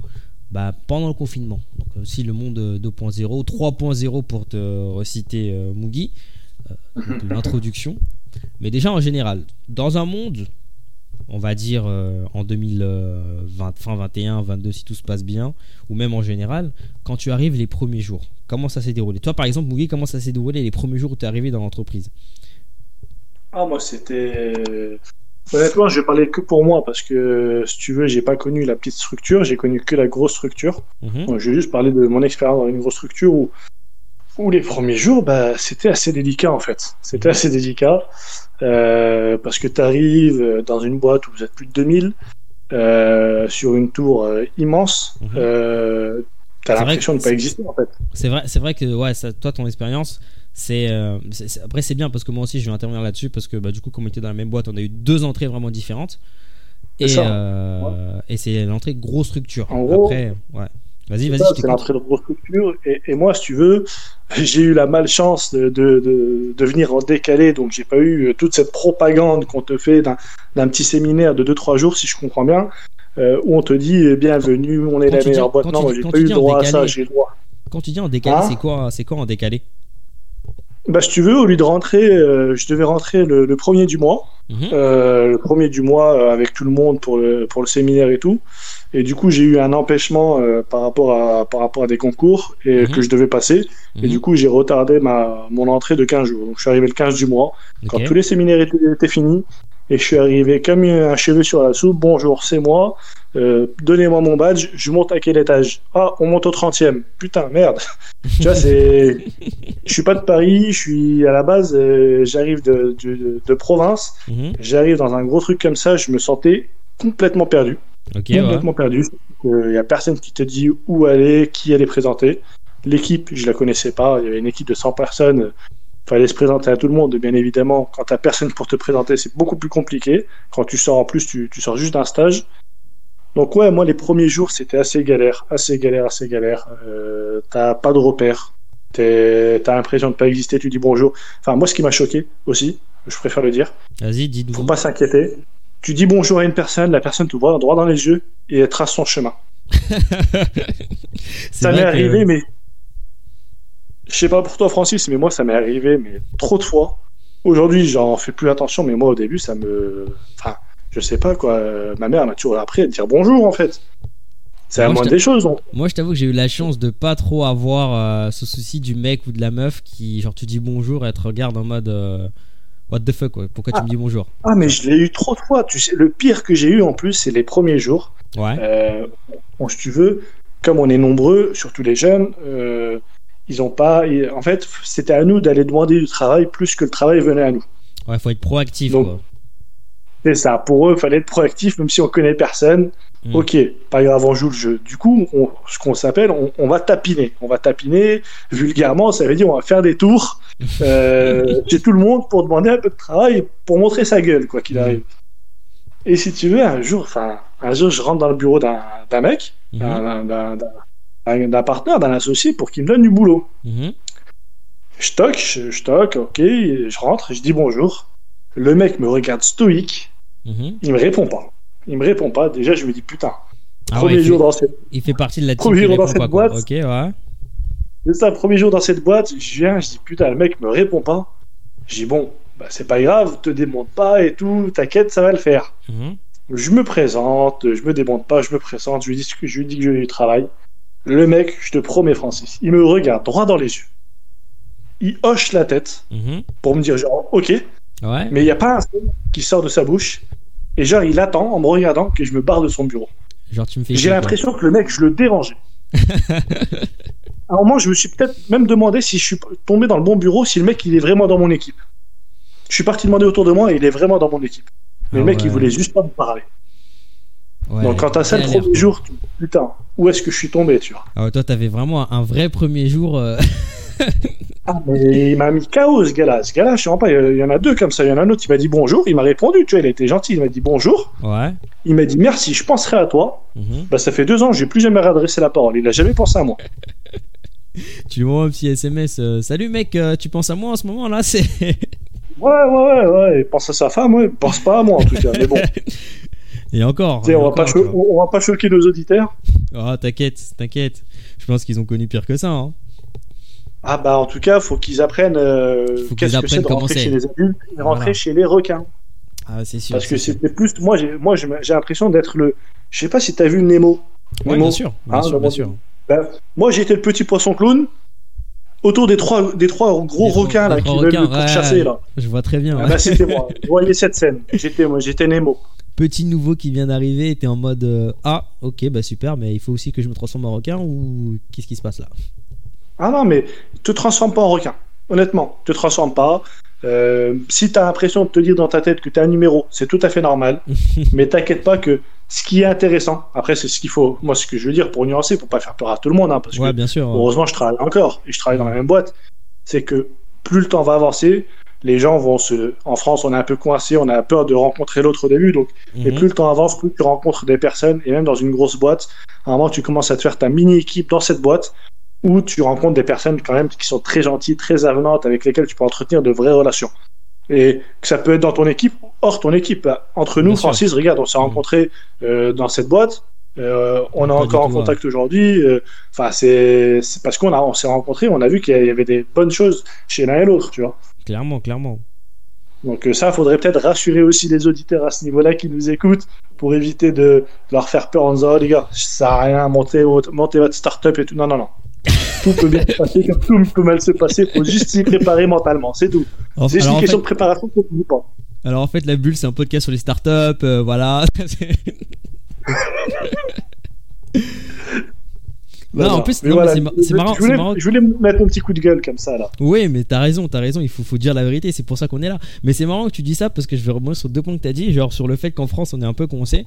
A: bah, pendant le confinement. Donc aussi le monde 2.0, 3.0 pour te reciter euh, Mugi, euh, l'introduction. Mais déjà en général, dans un monde, on va dire euh, en 2020, fin 21, 22 si tout se passe bien, ou même en général, quand tu arrives les premiers jours, comment ça s'est déroulé? Toi par exemple, Mugi, comment ça s'est déroulé les premiers jours où tu es arrivé dans l'entreprise?
B: Ah moi c'était Honnêtement, je vais parler que pour moi parce que si tu veux, j'ai pas connu la petite structure, j'ai connu que la grosse structure. Mhm. je vais juste parler de mon expérience dans une grosse structure où, où les premiers jours, bah, c'était assez délicat en fait. C'était mhm. assez délicat euh, parce que tu arrives dans une boîte où vous êtes plus de 2000 euh, sur une tour euh, immense. Euh, T'as l'impression de ne pas exister en fait.
A: C'est vrai, c'est vrai que ouais, ça, toi ton expérience, euh, c'est après c'est bien parce que moi aussi je vais intervenir là-dessus parce que bah, du coup comme on était dans la même boîte on a eu deux entrées vraiment différentes et, euh, et c'est l'entrée grosse structure
B: en gros,
A: après ouais Vas-y, vas-y,
B: c'est l'entrée de grosse structure. Et, et moi, si tu veux, (laughs) j'ai eu la malchance de, de, de, de venir en décalé, donc j'ai pas eu euh, toute cette propagande qu'on te fait d'un petit séminaire de 2-3 jours, si je comprends bien, euh, où on te dit eh, bienvenue, on est
A: Quand
B: la
A: dis-
B: meilleure boîte. Non, j'ai pas eu droit à ça, j'ai droit.
A: Quand tu dis en décalé,
B: Hein
A: c'est quoi, c'est quoi en décalé?
B: Bah, si tu veux, au lieu de rentrer, euh, je devais rentrer le, le premier du mois.
A: Mhm.
B: Euh, le premier du mois euh, avec tout le monde pour le, pour le séminaire et tout. Et du coup, j'ai eu un empêchement euh, par, rapport à, par rapport à des concours et,
A: Mhm.
B: que je devais passer. Et
A: Mhm.
B: du coup, j'ai retardé ma, mon entrée de 15 jours. Donc, je suis arrivé le 15 du mois, quand tous les séminaires étaient, étaient finis. Et je suis arrivé comme un cheveu sur la soupe. Bonjour, c'est moi. Euh, Donnez-moi mon badge. Je monte à quel étage Ah, on monte au 30e. Putain, merde. (laughs) tu vois, c'est. Je suis pas de Paris. Je suis à la base, euh, j'arrive de, de, de province.
A: Mhm.
B: J'arrive dans un gros truc comme ça, je me sentais complètement perdu.
A: Ok, ouais.
B: complètement perdu. Il y a personne qui te dit où aller, qui allait présenter. L'équipe, je la connaissais pas. Il y avait une équipe de 100 personnes. Il fallait se présenter à tout le monde, bien évidemment. Quand t'as personne pour te présenter, c'est beaucoup plus compliqué. Quand tu sors en plus, tu, tu sors juste d'un stage. Donc ouais, moi les premiers jours c'était assez galère, assez galère, assez galère. Euh, t'as pas de repères, t'as l'impression de pas exister. Tu dis bonjour. Enfin moi ce qui m'a choqué aussi, je préfère le dire,
A: Vas-y,
B: faut
A: dites-vous.
B: pas s'inquiéter. Tu dis bonjour à une personne, la personne te voit droit dans les yeux et elle trace son chemin. (laughs) Ça m'est
A: que-
B: arrivé, mais. Je sais pas pour toi, Francis, mais moi, ça m'est arrivé, mais trop de fois. Aujourd'hui, j'en fais plus attention, mais moi, au début, ça me. Enfin, je sais pas, quoi. Ma mère m'a toujours appris à dire bonjour, en fait. C'est la moindre des choses. donc.
A: Moi, je t'avoue que j'ai eu la chance de pas trop avoir euh, ce souci du mec ou de la meuf qui, genre, tu dis bonjour et elle te regarde en mode euh, What the fuck, quoi. Pourquoi tu me dis bonjour?
B: Ah, mais je l'ai eu trop de fois. Tu sais, le pire que j'ai eu, en plus, c'est les premiers jours.
A: Ouais.
B: Euh, bon, si tu veux, comme on est nombreux, surtout les jeunes, euh, ils ont pas. En fait, c'était à nous d'aller demander du travail plus que le travail venait à nous.
A: Ouais, faut être proactif,
B: Donc,
A: quoi.
B: C'est ça. Pour eux, il fallait être proactif, même si on connaît personne.
A: Mm.
B: Ok, pas grave, on joue le jeu. Du coup, on- ce qu'on s'appelle, on, on va tapiner. On va tapiner, vulgairement, ça veut dire on va faire des tours (laughs) euh, chez tout le monde pour demander un peu de travail, pour montrer sa gueule, quoi qu'il
A: Mhm.
B: arrive. Et si tu veux, un jour, enfin, un jour, je rentre dans le bureau d'un mec,
A: Mhm.
B: d'un- partenaire, d'un associé, pour qu'il me donne du boulot.
A: Mhm.
B: Je toque, je, je toque, ok, je rentre, je dis bonjour. Le mec me regarde stoïque,
A: Mhm.
B: il me répond pas. Il me répond pas. Déjà, je me dis putain.
A: Ah
B: premier jour
A: fait,
B: dans cette,
A: il fait partie de la team
B: Premier jour dans cette
A: pas,
B: boîte.
A: Ok, ouais.
B: c'est ça, premier jour dans cette boîte, je viens, je dis putain, le mec me répond pas. Je dis bon, bah, c'est pas grave, te démonte pas et tout, t'inquiète, ça va le faire.
A: Mhm.
B: Je me présente, je me démonte pas, je me présente, je lui dis, ce que- je lui dis que je lui travaille. Le mec, je te promets, Francis, il me regarde droit dans les yeux. Il hoche la tête
A: Mhm.
B: pour me dire genre ok,
A: Ouais.
B: mais il n'y a pas un son qui sort de sa bouche. Et genre, il attend en me regardant que je me barre de son bureau.
A: Genre, tu me fais.
B: J'ai l'impression que le mec, je le dérangeais. (laughs) à un moment, je me suis peut-être même demandé si je suis tombé dans le bon bureau, si le mec, il est vraiment dans mon équipe. Je suis parti demander autour de moi et il est vraiment dans mon équipe. Mais
A: Ah
B: le mec, il voulait juste pas me parler.
A: Ouais,
B: Donc, quand t'as ça le premier jour, tu putain, où est-ce que je suis tombé, tu vois?
A: Ah ouais, toi, t'avais vraiment un vrai premier jour. euh, (laughs)
B: Ah, mais il m'a mis KO, ce gars-là. Ce gars-là, je sais pas, il y en a deux comme ça. Il y en a un autre, il m'a dit bonjour. Il m'a répondu, tu vois, il a été gentil. Il m'a dit bonjour.
A: Ouais.
B: Il m'a dit merci, je penserai à toi.
A: Mhm.
B: Bah, ça fait deux ans, j'ai plus jamais réadressé la parole. Il a jamais pensé à moi. (laughs)
A: Tu lui envoies un petit SMS. euh, Salut mec, euh, tu penses à moi en ce moment là (laughs) C'est.
B: Ouais, ouais, ouais, ouais. Il pense à sa femme, ouais. Il pense pas à moi, en tout cas. Mais bon, (laughs)
A: Et encore. et
B: on va,
A: encore,
B: pas on va pas choquer nos auditeurs.
A: Oh, t'inquiète, t'inquiète. Je pense qu'ils ont connu pire que ça. Hein.
B: Ah, bah, en tout cas, faut qu'ils apprennent euh,
A: Faut qu'ils
B: qu'est-ce que
A: apprennent
B: c'est de rentrer chez les adultes et rentrer
A: Voilà.
B: chez les requins.
A: Ah, c'est sûr.
B: Parce que c'était plus. Moi, j'ai moi, j'ai l'impression d'être le. Je sais pas si t'as vu Nemo.
A: Ouais,
B: Nemo.
A: bien sûr. Bien
B: Ah,
A: sûr, bien.
B: Ben, moi, j'étais le petit poisson clown autour des trois, des trois gros
A: Des
B: requins là, qui veulent me pourchasser.
A: ouais.
B: Là.
A: Je vois très bien.
B: Ah, bah, c'était moi. (laughs) Vous voyez cette scène. J'étais moi, j'étais Nemo.
A: Petit nouveau qui vient d'arriver t'es en mode euh, Ah, ok, bah super, mais il faut aussi que je me transforme en requin ou qu'est-ce qui se passe là?
B: Ah non, mais te transforme pas en requin. Honnêtement, te transforme pas. Euh, si t'as l'impression de te dire dans ta tête que t'es un numéro, c'est tout à fait normal. (laughs) mais t'inquiète pas que ce qui est intéressant, après c'est ce qu'il faut, moi ce que je veux dire pour nuancer, pour pas faire peur à tout le monde, hein, parce
A: Ouais,
B: que
A: bien sûr. ouais.
B: heureusement je travaille encore et je travaille dans la même boîte, c'est que plus le temps va avancer, les gens vont se. En France, on est un peu coincé, on a peur de rencontrer l'autre au début. Donc, et
A: Mhm.
B: plus le temps avance, plus tu rencontres des personnes. Et même dans une grosse boîte, à un moment, tu commences à te faire ta mini-équipe dans cette boîte où tu rencontres des personnes quand même qui sont très gentilles, très avenantes, avec lesquelles tu peux entretenir de vraies relations. Et que ça peut être dans ton équipe ou hors ton équipe. Entre nous,
A: Bien sûr.
B: Francis, regarde, on s'est
A: Mhm.
B: rencontrés euh, dans cette boîte. Euh, on est encore en
A: tout,
B: contact aujourd'hui. Euh, Enfin, c'est c'est parce qu'on a, on s'est rencontrés, on a vu qu'il y avait des bonnes choses chez l'un et l'autre, tu vois.
A: Clairement, clairement.
B: Donc euh, ça, faudrait peut-être rassurer aussi les auditeurs à ce niveau-là qui nous écoutent pour éviter de leur faire peur en disant oh, les gars, ça à rien, montez, montez votre start-up et tout. Non, non, non. Tout peut bien se passer comme tout peut mal se passer. Faut juste s'y préparer mentalement, c'est tout. C'est juste une question
A: fait,
B: de préparation pour tout pas.
A: alors en fait, la bulle, c'est un podcast sur les startups, euh, voilà. (laughs) Non, en plus, non,
B: voilà,
A: c'est marrant,
B: Je voulais,
A: c'est marrant.
B: je voulais mettre mon petit coup de gueule comme ça là.
A: Oui, mais t'as raison, t'as raison, il faut, faut dire la vérité, c'est pour ça qu'on est là. Mais c'est marrant que tu dis ça parce que je vais rebondir sur deux points que t'as dit, genre sur le fait qu'en France on est un peu coincé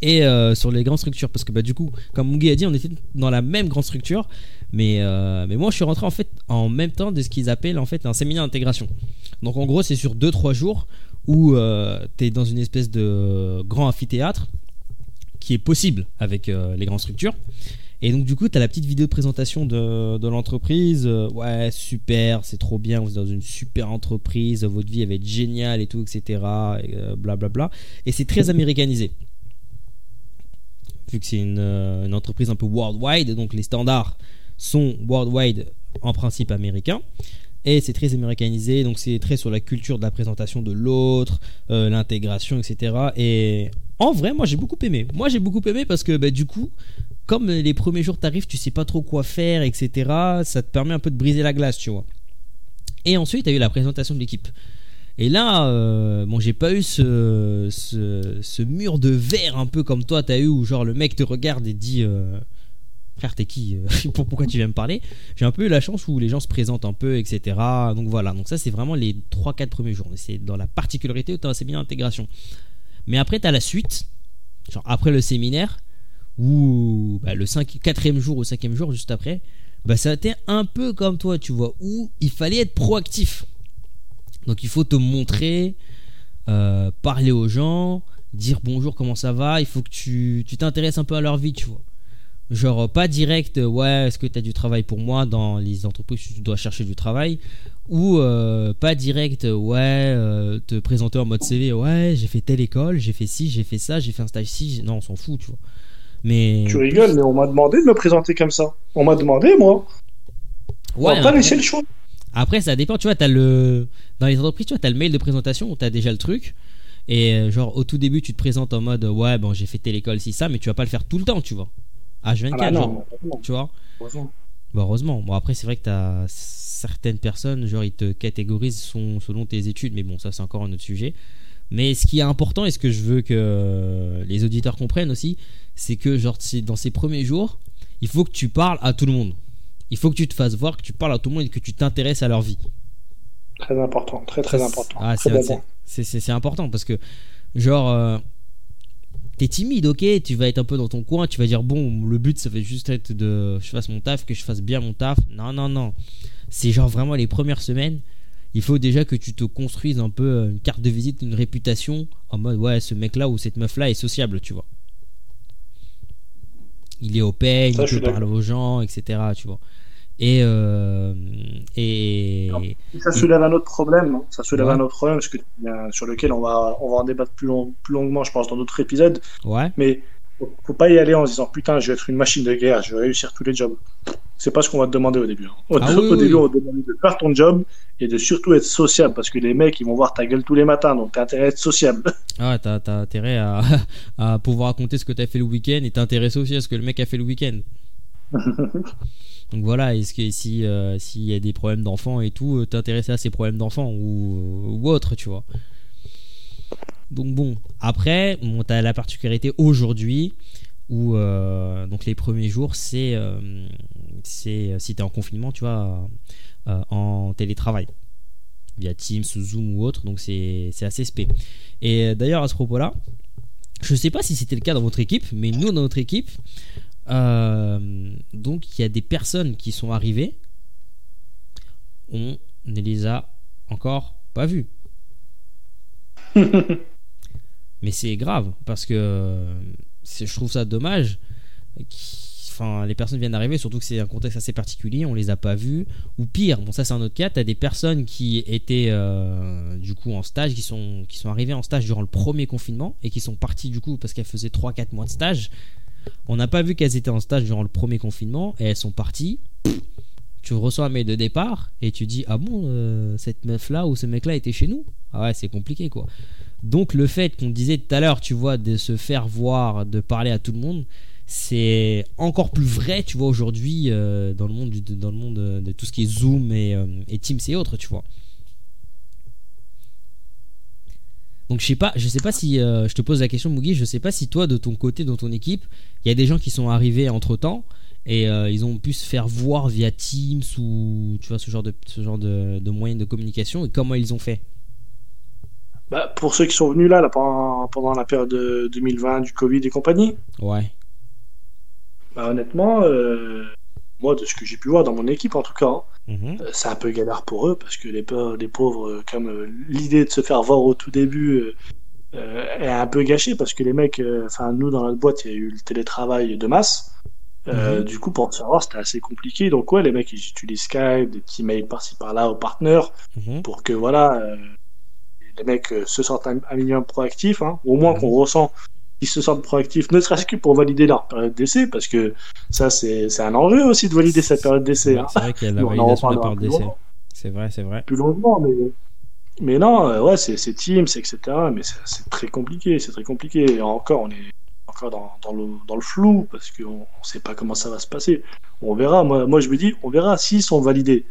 A: et euh, sur les grandes structures. Parce que bah, du coup, comme Mugi a dit, on était dans la même grande structure, mais, euh, mais moi je suis rentré en fait en même temps de ce qu'ils appellent en fait un séminaire d'intégration. Donc en gros, c'est sur 2-3 jours où euh, t'es dans une espèce de grand amphithéâtre qui est possible avec euh, les grandes structures. Et donc du coup, tu as la petite vidéo de présentation de, l'entreprise. Euh, ouais, super, c'est trop bien, vous êtes dans une super entreprise, votre vie elle va être géniale et tout, etc. Et, euh, blablabla. Et c'est très américanisé. Vu que c'est une entreprise un peu worldwide, donc les standards sont worldwide en principe américains. Et c'est très américanisé, donc c'est très sur la culture de la présentation de l'autre, euh, l'intégration, etc. Et en vrai, moi j'ai beaucoup aimé. Moi j'ai beaucoup aimé parce que bah, du coup, comme les premiers jours t'arrives, tu sais pas trop quoi faire, etc. Ça te permet un peu de briser la glace, tu vois. Et ensuite, tu as eu la présentation de l'équipe. Et là, euh, bon, j'ai pas eu ce, ce, mur de verre un peu comme toi, t'as eu où genre le mec te regarde et dit euh, Frère, t'es qui euh, (laughs) Pour- Pourquoi tu viens me parler? J'ai un peu eu la chance où les gens se présentent un peu, etc. Donc voilà, donc ça c'est vraiment les 3-4 premiers jours. C'est dans la particularité où t'as un séminaire d'intégration. Mais après, t'as la suite, genre après le séminaire, où bah, le 5, quatrième jour ou cinquième jour, juste après, bah, ça a été un peu comme toi, tu vois, où il fallait être proactif. Donc il faut te montrer, euh, parler aux gens, dire bonjour, comment ça va. Il faut que tu t'intéresses un peu à leur vie, tu vois. Genre pas direct, euh, ouais, est-ce que tu as du travail pour moi dans les entreprises où tu dois chercher du travail ou euh, pas direct, euh, ouais, euh, te présenter en mode CV, ouais, j'ai fait telle école, j'ai fait ci, j'ai fait ça, j'ai fait un stage ci, non, on s'en fout, tu vois. Mais
B: Tu rigoles, mais on m'a demandé de me présenter comme ça. On m'a demandé, moi. on
A: ouais,
B: m'a pas
A: après-
B: laissé le choix.
A: Après, ça dépend, tu vois, t'as le... dans les entreprises, tu vois, t'as le mail de présentation où t'as déjà le truc. Et genre, au tout début, tu te présentes en mode, ouais, bon, j'ai fait telle école, si ça, mais tu vas pas le faire tout le temps, tu vois. H24,
B: Ah bah
A: genre,
B: non, non,
A: tu vois.
B: heureusement.
A: Bah, heureusement. Bon, après, c'est vrai que t'as certaines personnes, genre, ils te catégorisent son- selon tes études, mais bon, ça, c'est encore un autre sujet. Mais ce qui est important et ce que je veux que les auditeurs comprennent aussi, c'est que, genre, dans ces premiers jours, il faut que tu parles à tout le monde. Il faut que tu te fasses voir, que tu parles à tout le monde et que tu t'intéresses à leur vie.
B: Très important, très très important.
A: Ah, c'est important parce que, genre, euh, t'es timide, ok, tu vas être un peu dans ton coin, tu vas dire, bon, le but ça va juste être de je fasse mon taf, que je fasse bien mon taf. Non, non, non. C'est genre vraiment les premières semaines, il faut déjà que tu te construises un peu euh, une carte de visite, une réputation en mode, ouais, ce mec-là ou cette meuf-là est sociable, tu vois. Il est au
B: Ça,
A: il peut parler aux gens, etc., tu vois. Et, euh, et,
B: Ça soulève un autre problème. hein. Ça soulève
A: Ouais.
B: un autre problème parce que, euh, sur lequel on va, on va en débattre plus, long- plus longuement, je pense, dans d'autres épisodes.
A: ouais.
B: Mais faut, faut pas y aller en se disant putain, je vais être une machine de guerre, je vais réussir tous les jobs. C'est pas ce qu'on va te demander au début. hein. Au,
A: Ah
B: au
A: oui,
B: début,
A: oui.
B: on te demander de faire ton job et de surtout être sociable parce que les mecs, ils vont voir ta gueule tous les matins, donc t'as intérêt à être sociable. (laughs)
A: Ah t'as, t'as intérêt à, (laughs) à pouvoir raconter ce que t'as fait le week-end et t'es intéressé aussi à ce que le mec a fait le week-end. (laughs) Donc voilà, est-ce que si euh, s'il y a des problèmes d'enfants et tout, euh, t'es intéressé à ces problèmes d'enfants ou, ou autre, tu vois. Donc bon, après, t'as la particularité aujourd'hui où euh, donc les premiers jours, c'est euh, c'est si t'es en confinement, tu vois, euh, en télétravail via Teams Zoom ou autre, donc c'est assez spé. Et euh, d'ailleurs, à ce propos-là, je sais pas si c'était le cas dans votre équipe, mais nous, dans notre équipe, euh, donc il y a des personnes qui sont arrivées, on ne les a encore pas vu. (laughs) Mais c'est grave parce que je trouve ça dommage. Enfin, les personnes viennent d'arriver, surtout que c'est un contexte assez particulier, on les a pas vus. Ou pire, bon ça c'est un autre cas, tu as des personnes qui étaient euh, du coup en stage, qui sont, qui sont arrivées en stage durant le premier confinement et qui sont parties du coup parce qu'elles faisaient 3-4 mois de stage. On n'a pas vu qu'elles étaient en stage durant le premier confinement et elles sont parties. Tu reçois un mail de départ et tu dis Ah bon, euh, cette meuf là ou ce mec là était chez nous? Ah ouais, c'est compliqué quoi. Donc le fait qu'on disait tout à l'heure, tu vois, de se faire voir, de parler à tout le monde, c'est encore plus vrai, tu vois, aujourd'hui euh, dans le monde dans le monde de, tout ce qui est Zoom et, euh, et, Teams et autres, tu vois. Donc je sais pas, je sais pas si euh, je te pose la question, Mugi, je sais pas si toi de ton côté, dans ton équipe, il y a des gens qui sont arrivés entre temps et ils ont pu se faire voir via Teams ou tu vois ce genre de ce genre de, de moyens de communication et comment ils ont fait?
B: Bah, pour ceux qui sont venus là, là pendant, pendant, la période de 2020 du Covid et compagnie.
A: Ouais.
B: Bah, honnêtement, euh, moi, de ce que j'ai pu voir dans mon équipe en tout cas,
A: mhm.
B: euh, c'est un peu galère pour eux parce que les, les pauvres, euh, comme l'idée de se faire voir au tout début est un peu gâchée parce que les mecs, enfin, nous dans notre boîte, il y a eu le télétravail de masse. Mhm. Du coup, pour savoir, c'était assez compliqué. Donc, ouais, les mecs, ils utilisent Skype, des petits mails par-ci par-là aux partenaires
A: mhm.
B: pour que, voilà, les mecs euh, se sentent un, minimum proactifs, hein, au moins qu'on ressent qu'ils se sentent proactifs, ne serait-ce que pour valider leur période d'essai, parce que ça, c'est un enjeu aussi de valider cette période d'essai. Hein.
A: C'est vrai qu'il y a la validation de la période d'essai. C'est vrai, c'est vrai.
B: Plus longuement, mais, mais non, euh, ouais, c'est Teams, etc. Mais c'est très compliqué, c'est très compliqué. Et encore, on est encore dans, dans, le, dans le flou, parce qu'on ne sait pas comment ça va se passer. On verra, moi, moi je me dis, on verra s'ils sont validés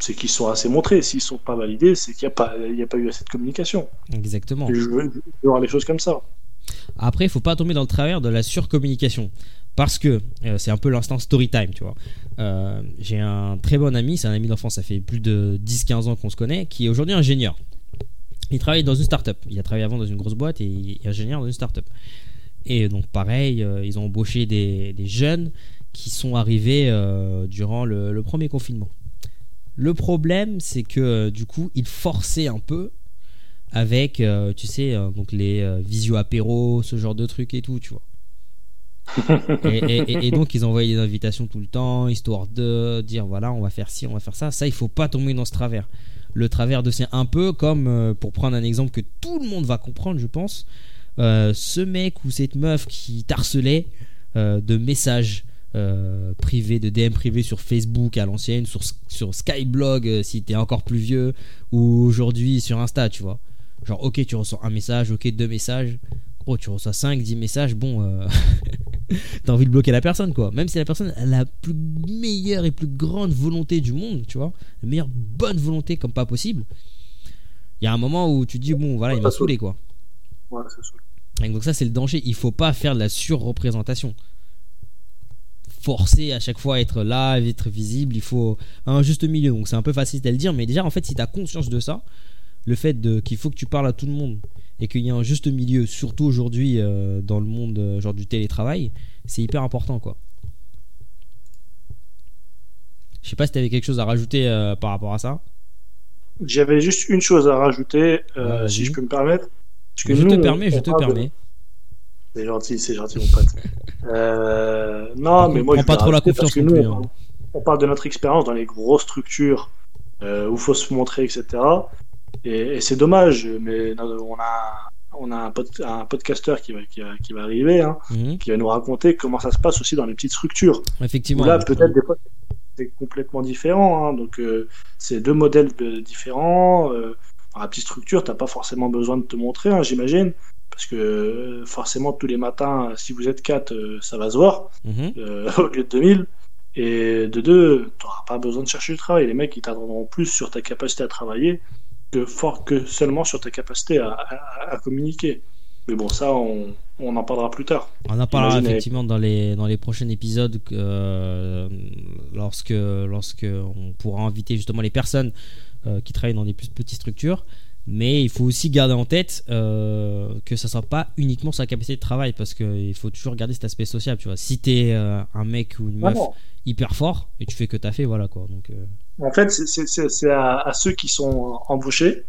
B: c'est qu'ils sont assez montrés. S'ils sont pas validés, c'est qu'il n'y a, pas, il a pas eu assez de communication.
A: Exactement.
B: je veux, voir les choses comme ça.
A: Après, il faut pas tomber dans le travers de la surcommunication. Parce que euh, c'est un peu l'instant story time, tu vois. Euh, j'ai un très bon ami, c'est un ami d'enfance, ça fait plus de 10-15 ans qu'on se connaît, qui est aujourd'hui ingénieur. Il travaille dans une start-up. Il a travaillé avant dans une grosse boîte et il est ingénieur dans une start-up. Et donc, pareil, euh, ils ont embauché des, jeunes qui sont arrivés durant le, premier confinement. Le problème, c'est que du coup, il forçait un peu avec, euh, tu sais, euh, donc les visio apéro, ce genre de trucs et tout, tu vois. (laughs) et, donc ils envoyaient des invitations tout le temps, histoire de dire voilà, on va faire ci, on va faire ça. Ça, il faut pas tomber dans ce travers. Le travers de c'est un peu comme, pour prendre un exemple que tout le monde va comprendre, je pense, ce mec ou cette meuf qui t'harcelait de messages euh, privé, de DM privé sur Facebook à l'ancienne, sur, sur Skyblog euh, si t'es encore plus vieux, ou aujourd'hui sur Insta, tu vois. Genre, ok, tu reçois un message, ok, deux messages. Oh, tu reçois 5, 10 messages, bon, euh, (laughs) t'as envie de bloquer la personne, quoi. Même si la personne a la plus meilleure et plus grande volonté du monde, tu vois, la meilleure bonne volonté comme pas possible. Il y a un moment où tu dis, bon, voilà, il m'a saoulé, quoi.
B: Ouais,
A: donc ça, c'est le danger. Il faut pas faire de la surreprésentation forcer à chaque fois à être là, être visible. Il faut un juste milieu. Donc c'est un peu facile à le dire, mais déjà en fait, si tu as conscience de ça, le fait de qu'il faut que tu parles à tout le monde et qu'il y a un juste milieu, surtout aujourd'hui euh, dans le monde euh, genre du télétravail, c'est hyper important quoi. Je sais pas si tu avais quelque chose à rajouter euh, par rapport à ça.
B: J'avais juste une chose à rajouter, si je peux me permettre.
A: je te permets, je te permets.
B: C'est gentil, c'est gentil, mon pote. (laughs) Non, mais moi,
A: je pas trop la confiance
B: que nous, hein. on, parle de notre expérience dans les grosses structures où il faut se montrer, etc. Et, c'est dommage, mais on a, on a un, un podcasteur qui va, qui va, qui va arriver, hein,
A: mhm.
B: qui va nous raconter comment ça se passe aussi dans les petites structures.
A: Effectivement.
B: là, peut-être des fois, c'est complètement différent. Hein, donc, euh, c'est deux modèles différents. Euh, dans la petite structure, tu n'as pas forcément besoin de te montrer, hein, j'imagine parce que euh, forcément tous les matins, si vous êtes 4, euh, ça va se voir
A: mhm. (laughs)
B: au lieu de 2000. Et de deux, tu n'auras pas besoin de chercher du travail. Les mecs, ils t'attendront plus sur ta capacité à travailler que, fort, que seulement sur ta capacité à, communiquer. Mais bon, ça, on, en parlera plus tard.
A: On en parlera effectivement dans, les, dans les prochains épisodes lorsque, lorsque on pourra inviter justement les personnes qui travaillent dans des plus petites structures. Mais il faut aussi garder en tête euh, que ça soit pas uniquement sa capacité de travail parce qu'il faut toujours garder cet aspect social. Tu vois, si t'es euh, un mec ou une meuf hyper fort et tu fais que t'as fait, voilà quoi. Donc, euh.
B: En fait, c'est à, à, ceux qui sont embauchés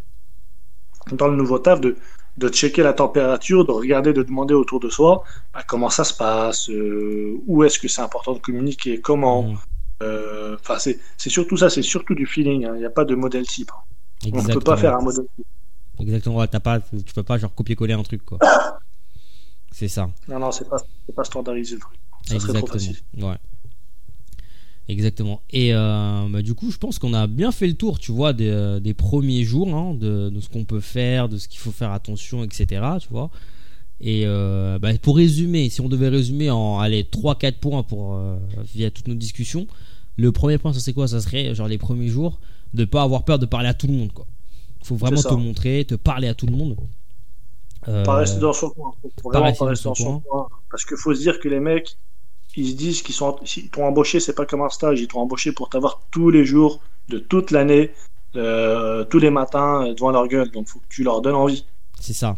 B: dans le nouveau taf de, de checker la température, de regarder, de demander autour de soi bah, comment ça se passe, où est-ce que c'est important de communiquer, comment. Mmh. Enfin, c'est surtout ça, c'est surtout du feeling. Hein. Il n'y a pas de modèle type. Hein. On ne peut pas faire un modèle.
A: Exactement, ouais, pas, tu peux pas genre copier-coller un truc quoi. c'est ça.
B: Non, non, c'est pas, pas standardisé le truc. Ça
A: Exactement.
B: Trop facile.
A: Ouais. Exactement. Et euh, bah, du coup, je pense qu'on a bien fait le tour, tu vois, des, euh, des premiers jours, hein, de, de, ce qu'on peut faire, de ce qu'il faut faire attention, etc. Tu vois. Et euh, bah, pour résumer, si on devait résumer en allez 3-4 points pour euh, via toutes nos discussions, le premier point, ça c'est quoi? Ça serait genre les premiers jours de pas avoir peur de parler à tout le monde quoi. Faut vraiment te montrer, te parler à tout le monde.
B: Euh, pas rester dans son coin. Faut vraiment pas rester dans son coin. Parce qu'il faut se dire que les mecs, ils se disent qu'ils sont, ils t'ont embauché, c'est pas comme un stage, ils t'ont embauché pour t'avoir tous les jours de toute l'année, euh, tous les matins devant leur gueule. Donc faut que tu leur donnes envie.
A: C'est ça.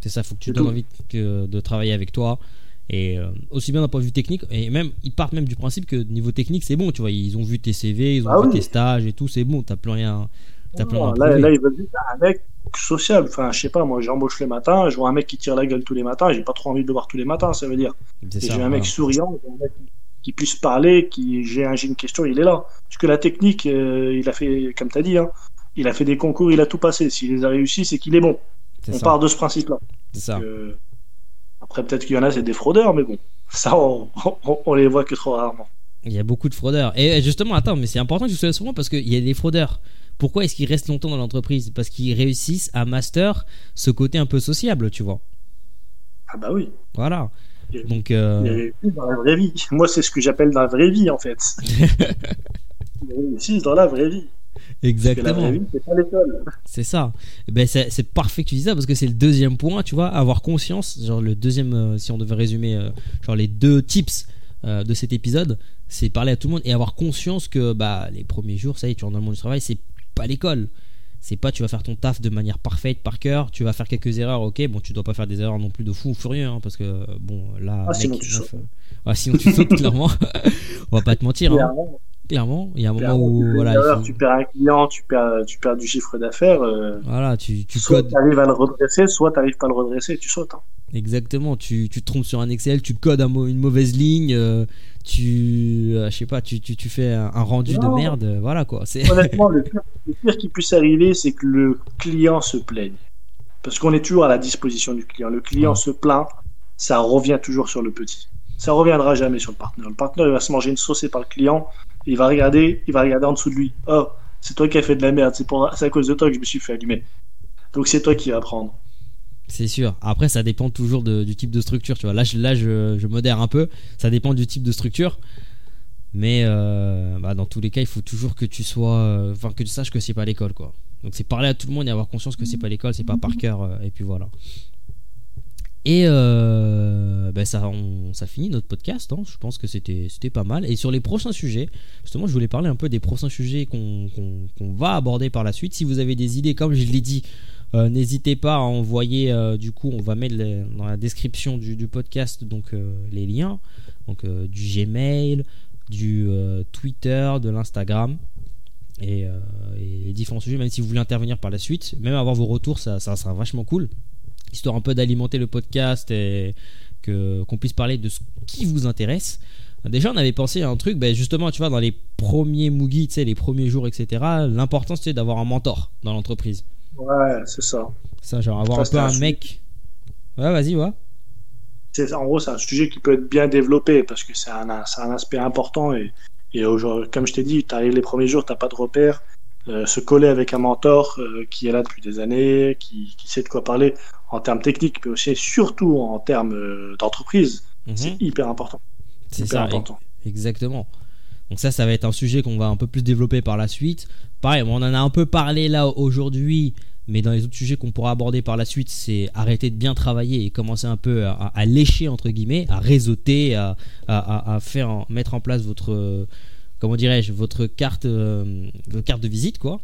A: C'est ça, faut que tu donnes envie de, de, travailler avec toi. Et euh, aussi bien d'un point de vue technique, et même ils partent même du principe que niveau technique c'est bon, tu vois, ils ont vu tes CV, ils ont ah vu tes stages et tout, c'est bon, t'as plus rien.
B: As plus rien là, là, ils veulent juste un mec sociable. Enfin, je sais pas, moi j'embauche le matin, je vois un mec qui tire la gueule tous les matins, j'ai pas trop envie de le voir tous les matins, ça veut dire. J'ai un mec souriant, un mec qui puisse parler, qui j'ai une question, il est là. Parce que la technique, euh, il a fait, comme tu as dit, hein, il a fait des concours, il a tout passé. S'il les a réussi, c'est qu'il est bon. On part de ce principe-là.
A: C'est ça.
B: Après, peut-être qu'il y en a, c'est des fraudeurs, mais bon, ça, on, on, les voit que trop rarement.
A: Il y a beaucoup de fraudeurs. Et justement, attends, mais c'est important que tu sois souvent parce qu'il y a des fraudeurs. Pourquoi est-ce qu'ils restent longtemps dans l'entreprise? Parce qu'ils réussissent à master ce côté un peu sociable, tu vois.
B: Ah bah oui.
A: Voilà. Donc, euh...
B: dans la vraie vie. Moi, c'est ce que j'appelle dans la vraie vie, en fait. (laughs) ils réussissent dans la vraie vie.
A: Exactement. C'est ça. Ben c'est parfait que tu dis ça parce que c'est le deuxième point, tu vois, avoir conscience. Genre le deuxième, euh, si on devait résumer, euh, genre les deux tips euh, de cet épisode, c'est parler à tout le monde et avoir conscience que bah les premiers jours, ça y est, tu rentres dans le monde du travail, c'est pas l'école. C'est pas tu vas faire ton taf de manière parfaite par cœur, tu vas faire quelques erreurs, ok, bon tu dois pas faire des erreurs non plus de fou ou furieux, hein, parce que bon là,
B: ah, sinon, tu sautes.
A: Ah, sinon tu sautes (laughs) clairement, (laughs) on va pas te mentir. Hein clairement. Il y a un moment où voilà,
B: tu perds un client, tu perds, tu perds du chiffre d'affaires. Euh,
A: voilà, tu, tu
B: soit tu arrives à le redresser, soit tu n'arrives pas à le redresser, tu sautes. Hein.
A: Exactement, tu, tu te trompes sur un Excel, tu codes un, une mauvaise ligne, euh, tu, euh, je sais pas, tu, tu, tu fais un, rendu de merde, voilà quoi.
B: Honnêtement, (laughs) le pire, le pire qui puisse arriver, c'est que le client se plaigne. Parce qu'on est toujours à la disposition du client. Le client se plaint, ça revient toujours sur le petit. Ça reviendra jamais sur le partenaire. Le partenaire, il va se manger une saucée par le client il va regarder, il va regarder en dessous de lui. Oh, c'est toi qui as fait de la merde, c'est pour, à cause de toi que je me suis fait allumer. Donc c'est toi qui vas prendre.
A: C'est sûr. Après, ça dépend toujours du type de structure. Tu vois, là, je, là, je, modère un peu. Ça dépend du type de structure. Mais euh, bah, dans tous les cas, il faut toujours que tu sois, euh, enfin que tu saches que c'est pas l'école, quoi. Donc c'est parler à tout le monde et avoir conscience que c'est pas l'école, c'est pas par cœur. Euh, et puis voilà. Et euh, ben ça, on, ça finit notre podcast. Hein. Je pense que c'était pas mal. Et sur les prochains sujets, justement, je voulais parler un peu des prochains sujets qu'on va aborder par la suite. Si vous avez des idées, comme je l'ai dit, euh, n'hésitez pas à envoyer. Euh, du coup, on va mettre dans la description du, podcast donc les liens, donc du Gmail, du Twitter, de l'Instagram. Et, les différents sujets, même si vous voulez intervenir par la suite, même avoir vos retours, ça, ça sera vachement cool histoire un peu d'alimenter le podcast et que qu'on puisse parler de ce qui vous intéresse. Déjà, on avait pensé à un truc, ben justement, tu vois, dans les premiers Mugi, tu sais, les premiers jours, etc., l'important c'était d'avoir un mentor dans l'entreprise.
B: Ouais, c'est ça.
A: Ça, genre avoir un peu un, mec. Ouais, vas-y, ouais.
B: En gros, c'est un sujet qui peut être bien développé parce que c'est un, un, aspect important et, et comme je t'ai dit, tu arrives les premiers jours, tu pas de repères. Euh, se coller avec un mentor euh, qui est là depuis des années, qui, qui, sait de quoi parler en termes techniques, mais aussi surtout en termes euh, d'entreprise, mhm. c'est hyper important.
A: C'est ça, important. exactement. Donc ça, ça va être un sujet qu'on va un peu plus développer par la suite. Pareil, on en a un peu parlé là aujourd'hui, mais dans les autres sujets qu'on pourra aborder par la suite, c'est arrêter de bien travailler et commencer un peu à, lécher entre guillemets, à réseauter, à, à, faire mettre en place votre comment dirais-je votre carte votre carte de visite quoi.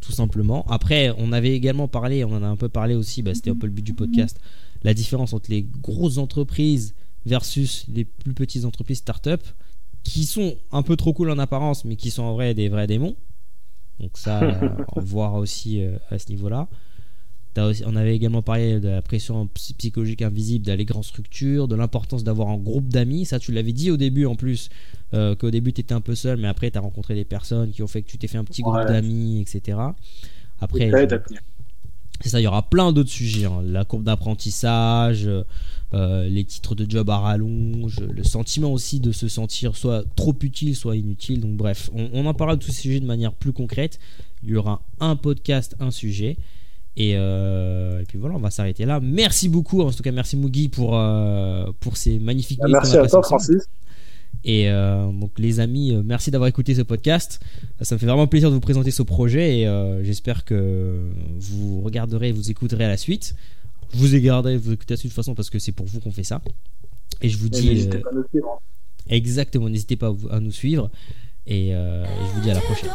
A: Tout simplement. Après, on avait également parlé, on en a un peu parlé aussi, bah, c'était un peu le but du podcast, la différence entre les grosses entreprises versus les plus petites entreprises start-up qui sont un peu trop cool en apparence, mais qui sont en vrai des vrais démons. Donc ça, (laughs) on voit aussi euh, à ce niveau-là. On avait également parlé de la pression psychologique invisible dans les grandes structures, de l'importance d'avoir un groupe d'amis. Ça, tu l'avais dit au début en plus, euh, qu'au début tu étais un peu seul, mais après tu as rencontré des personnes qui ont fait que tu t'es fait un petit groupe d'amis, etc. Après, c'est ça, il y aura plein d'autres sujets. Hein. La courbe d'apprentissage, euh, les titres de job à rallonge, le sentiment aussi de se sentir soit trop utile, soit inutile. Donc bref, on, en parlera de tous ces sujets de manière plus concrète. Il y aura un podcast, un sujet. Et, euh, puis voilà, on va s'arrêter là. Merci beaucoup, en tout cas merci Mugi pour, euh, pour ces magnifiques
B: minutes. Merci à toi Francis.
A: Et donc les amis, merci d'avoir écouté ce podcast. Ça me fait vraiment plaisir de vous présenter ce projet et j'espère que vous regarderez, vous écouterez à la suite. Vous égarderez, vous écoutez de toute façon parce que c'est pour vous qu'on fait ça. Et je vous dis.
B: Euh, pas à nous suivre. Hein.
A: Exactement, n'hésitez pas à nous suivre. Et, euh, et je vous dis à la prochaine.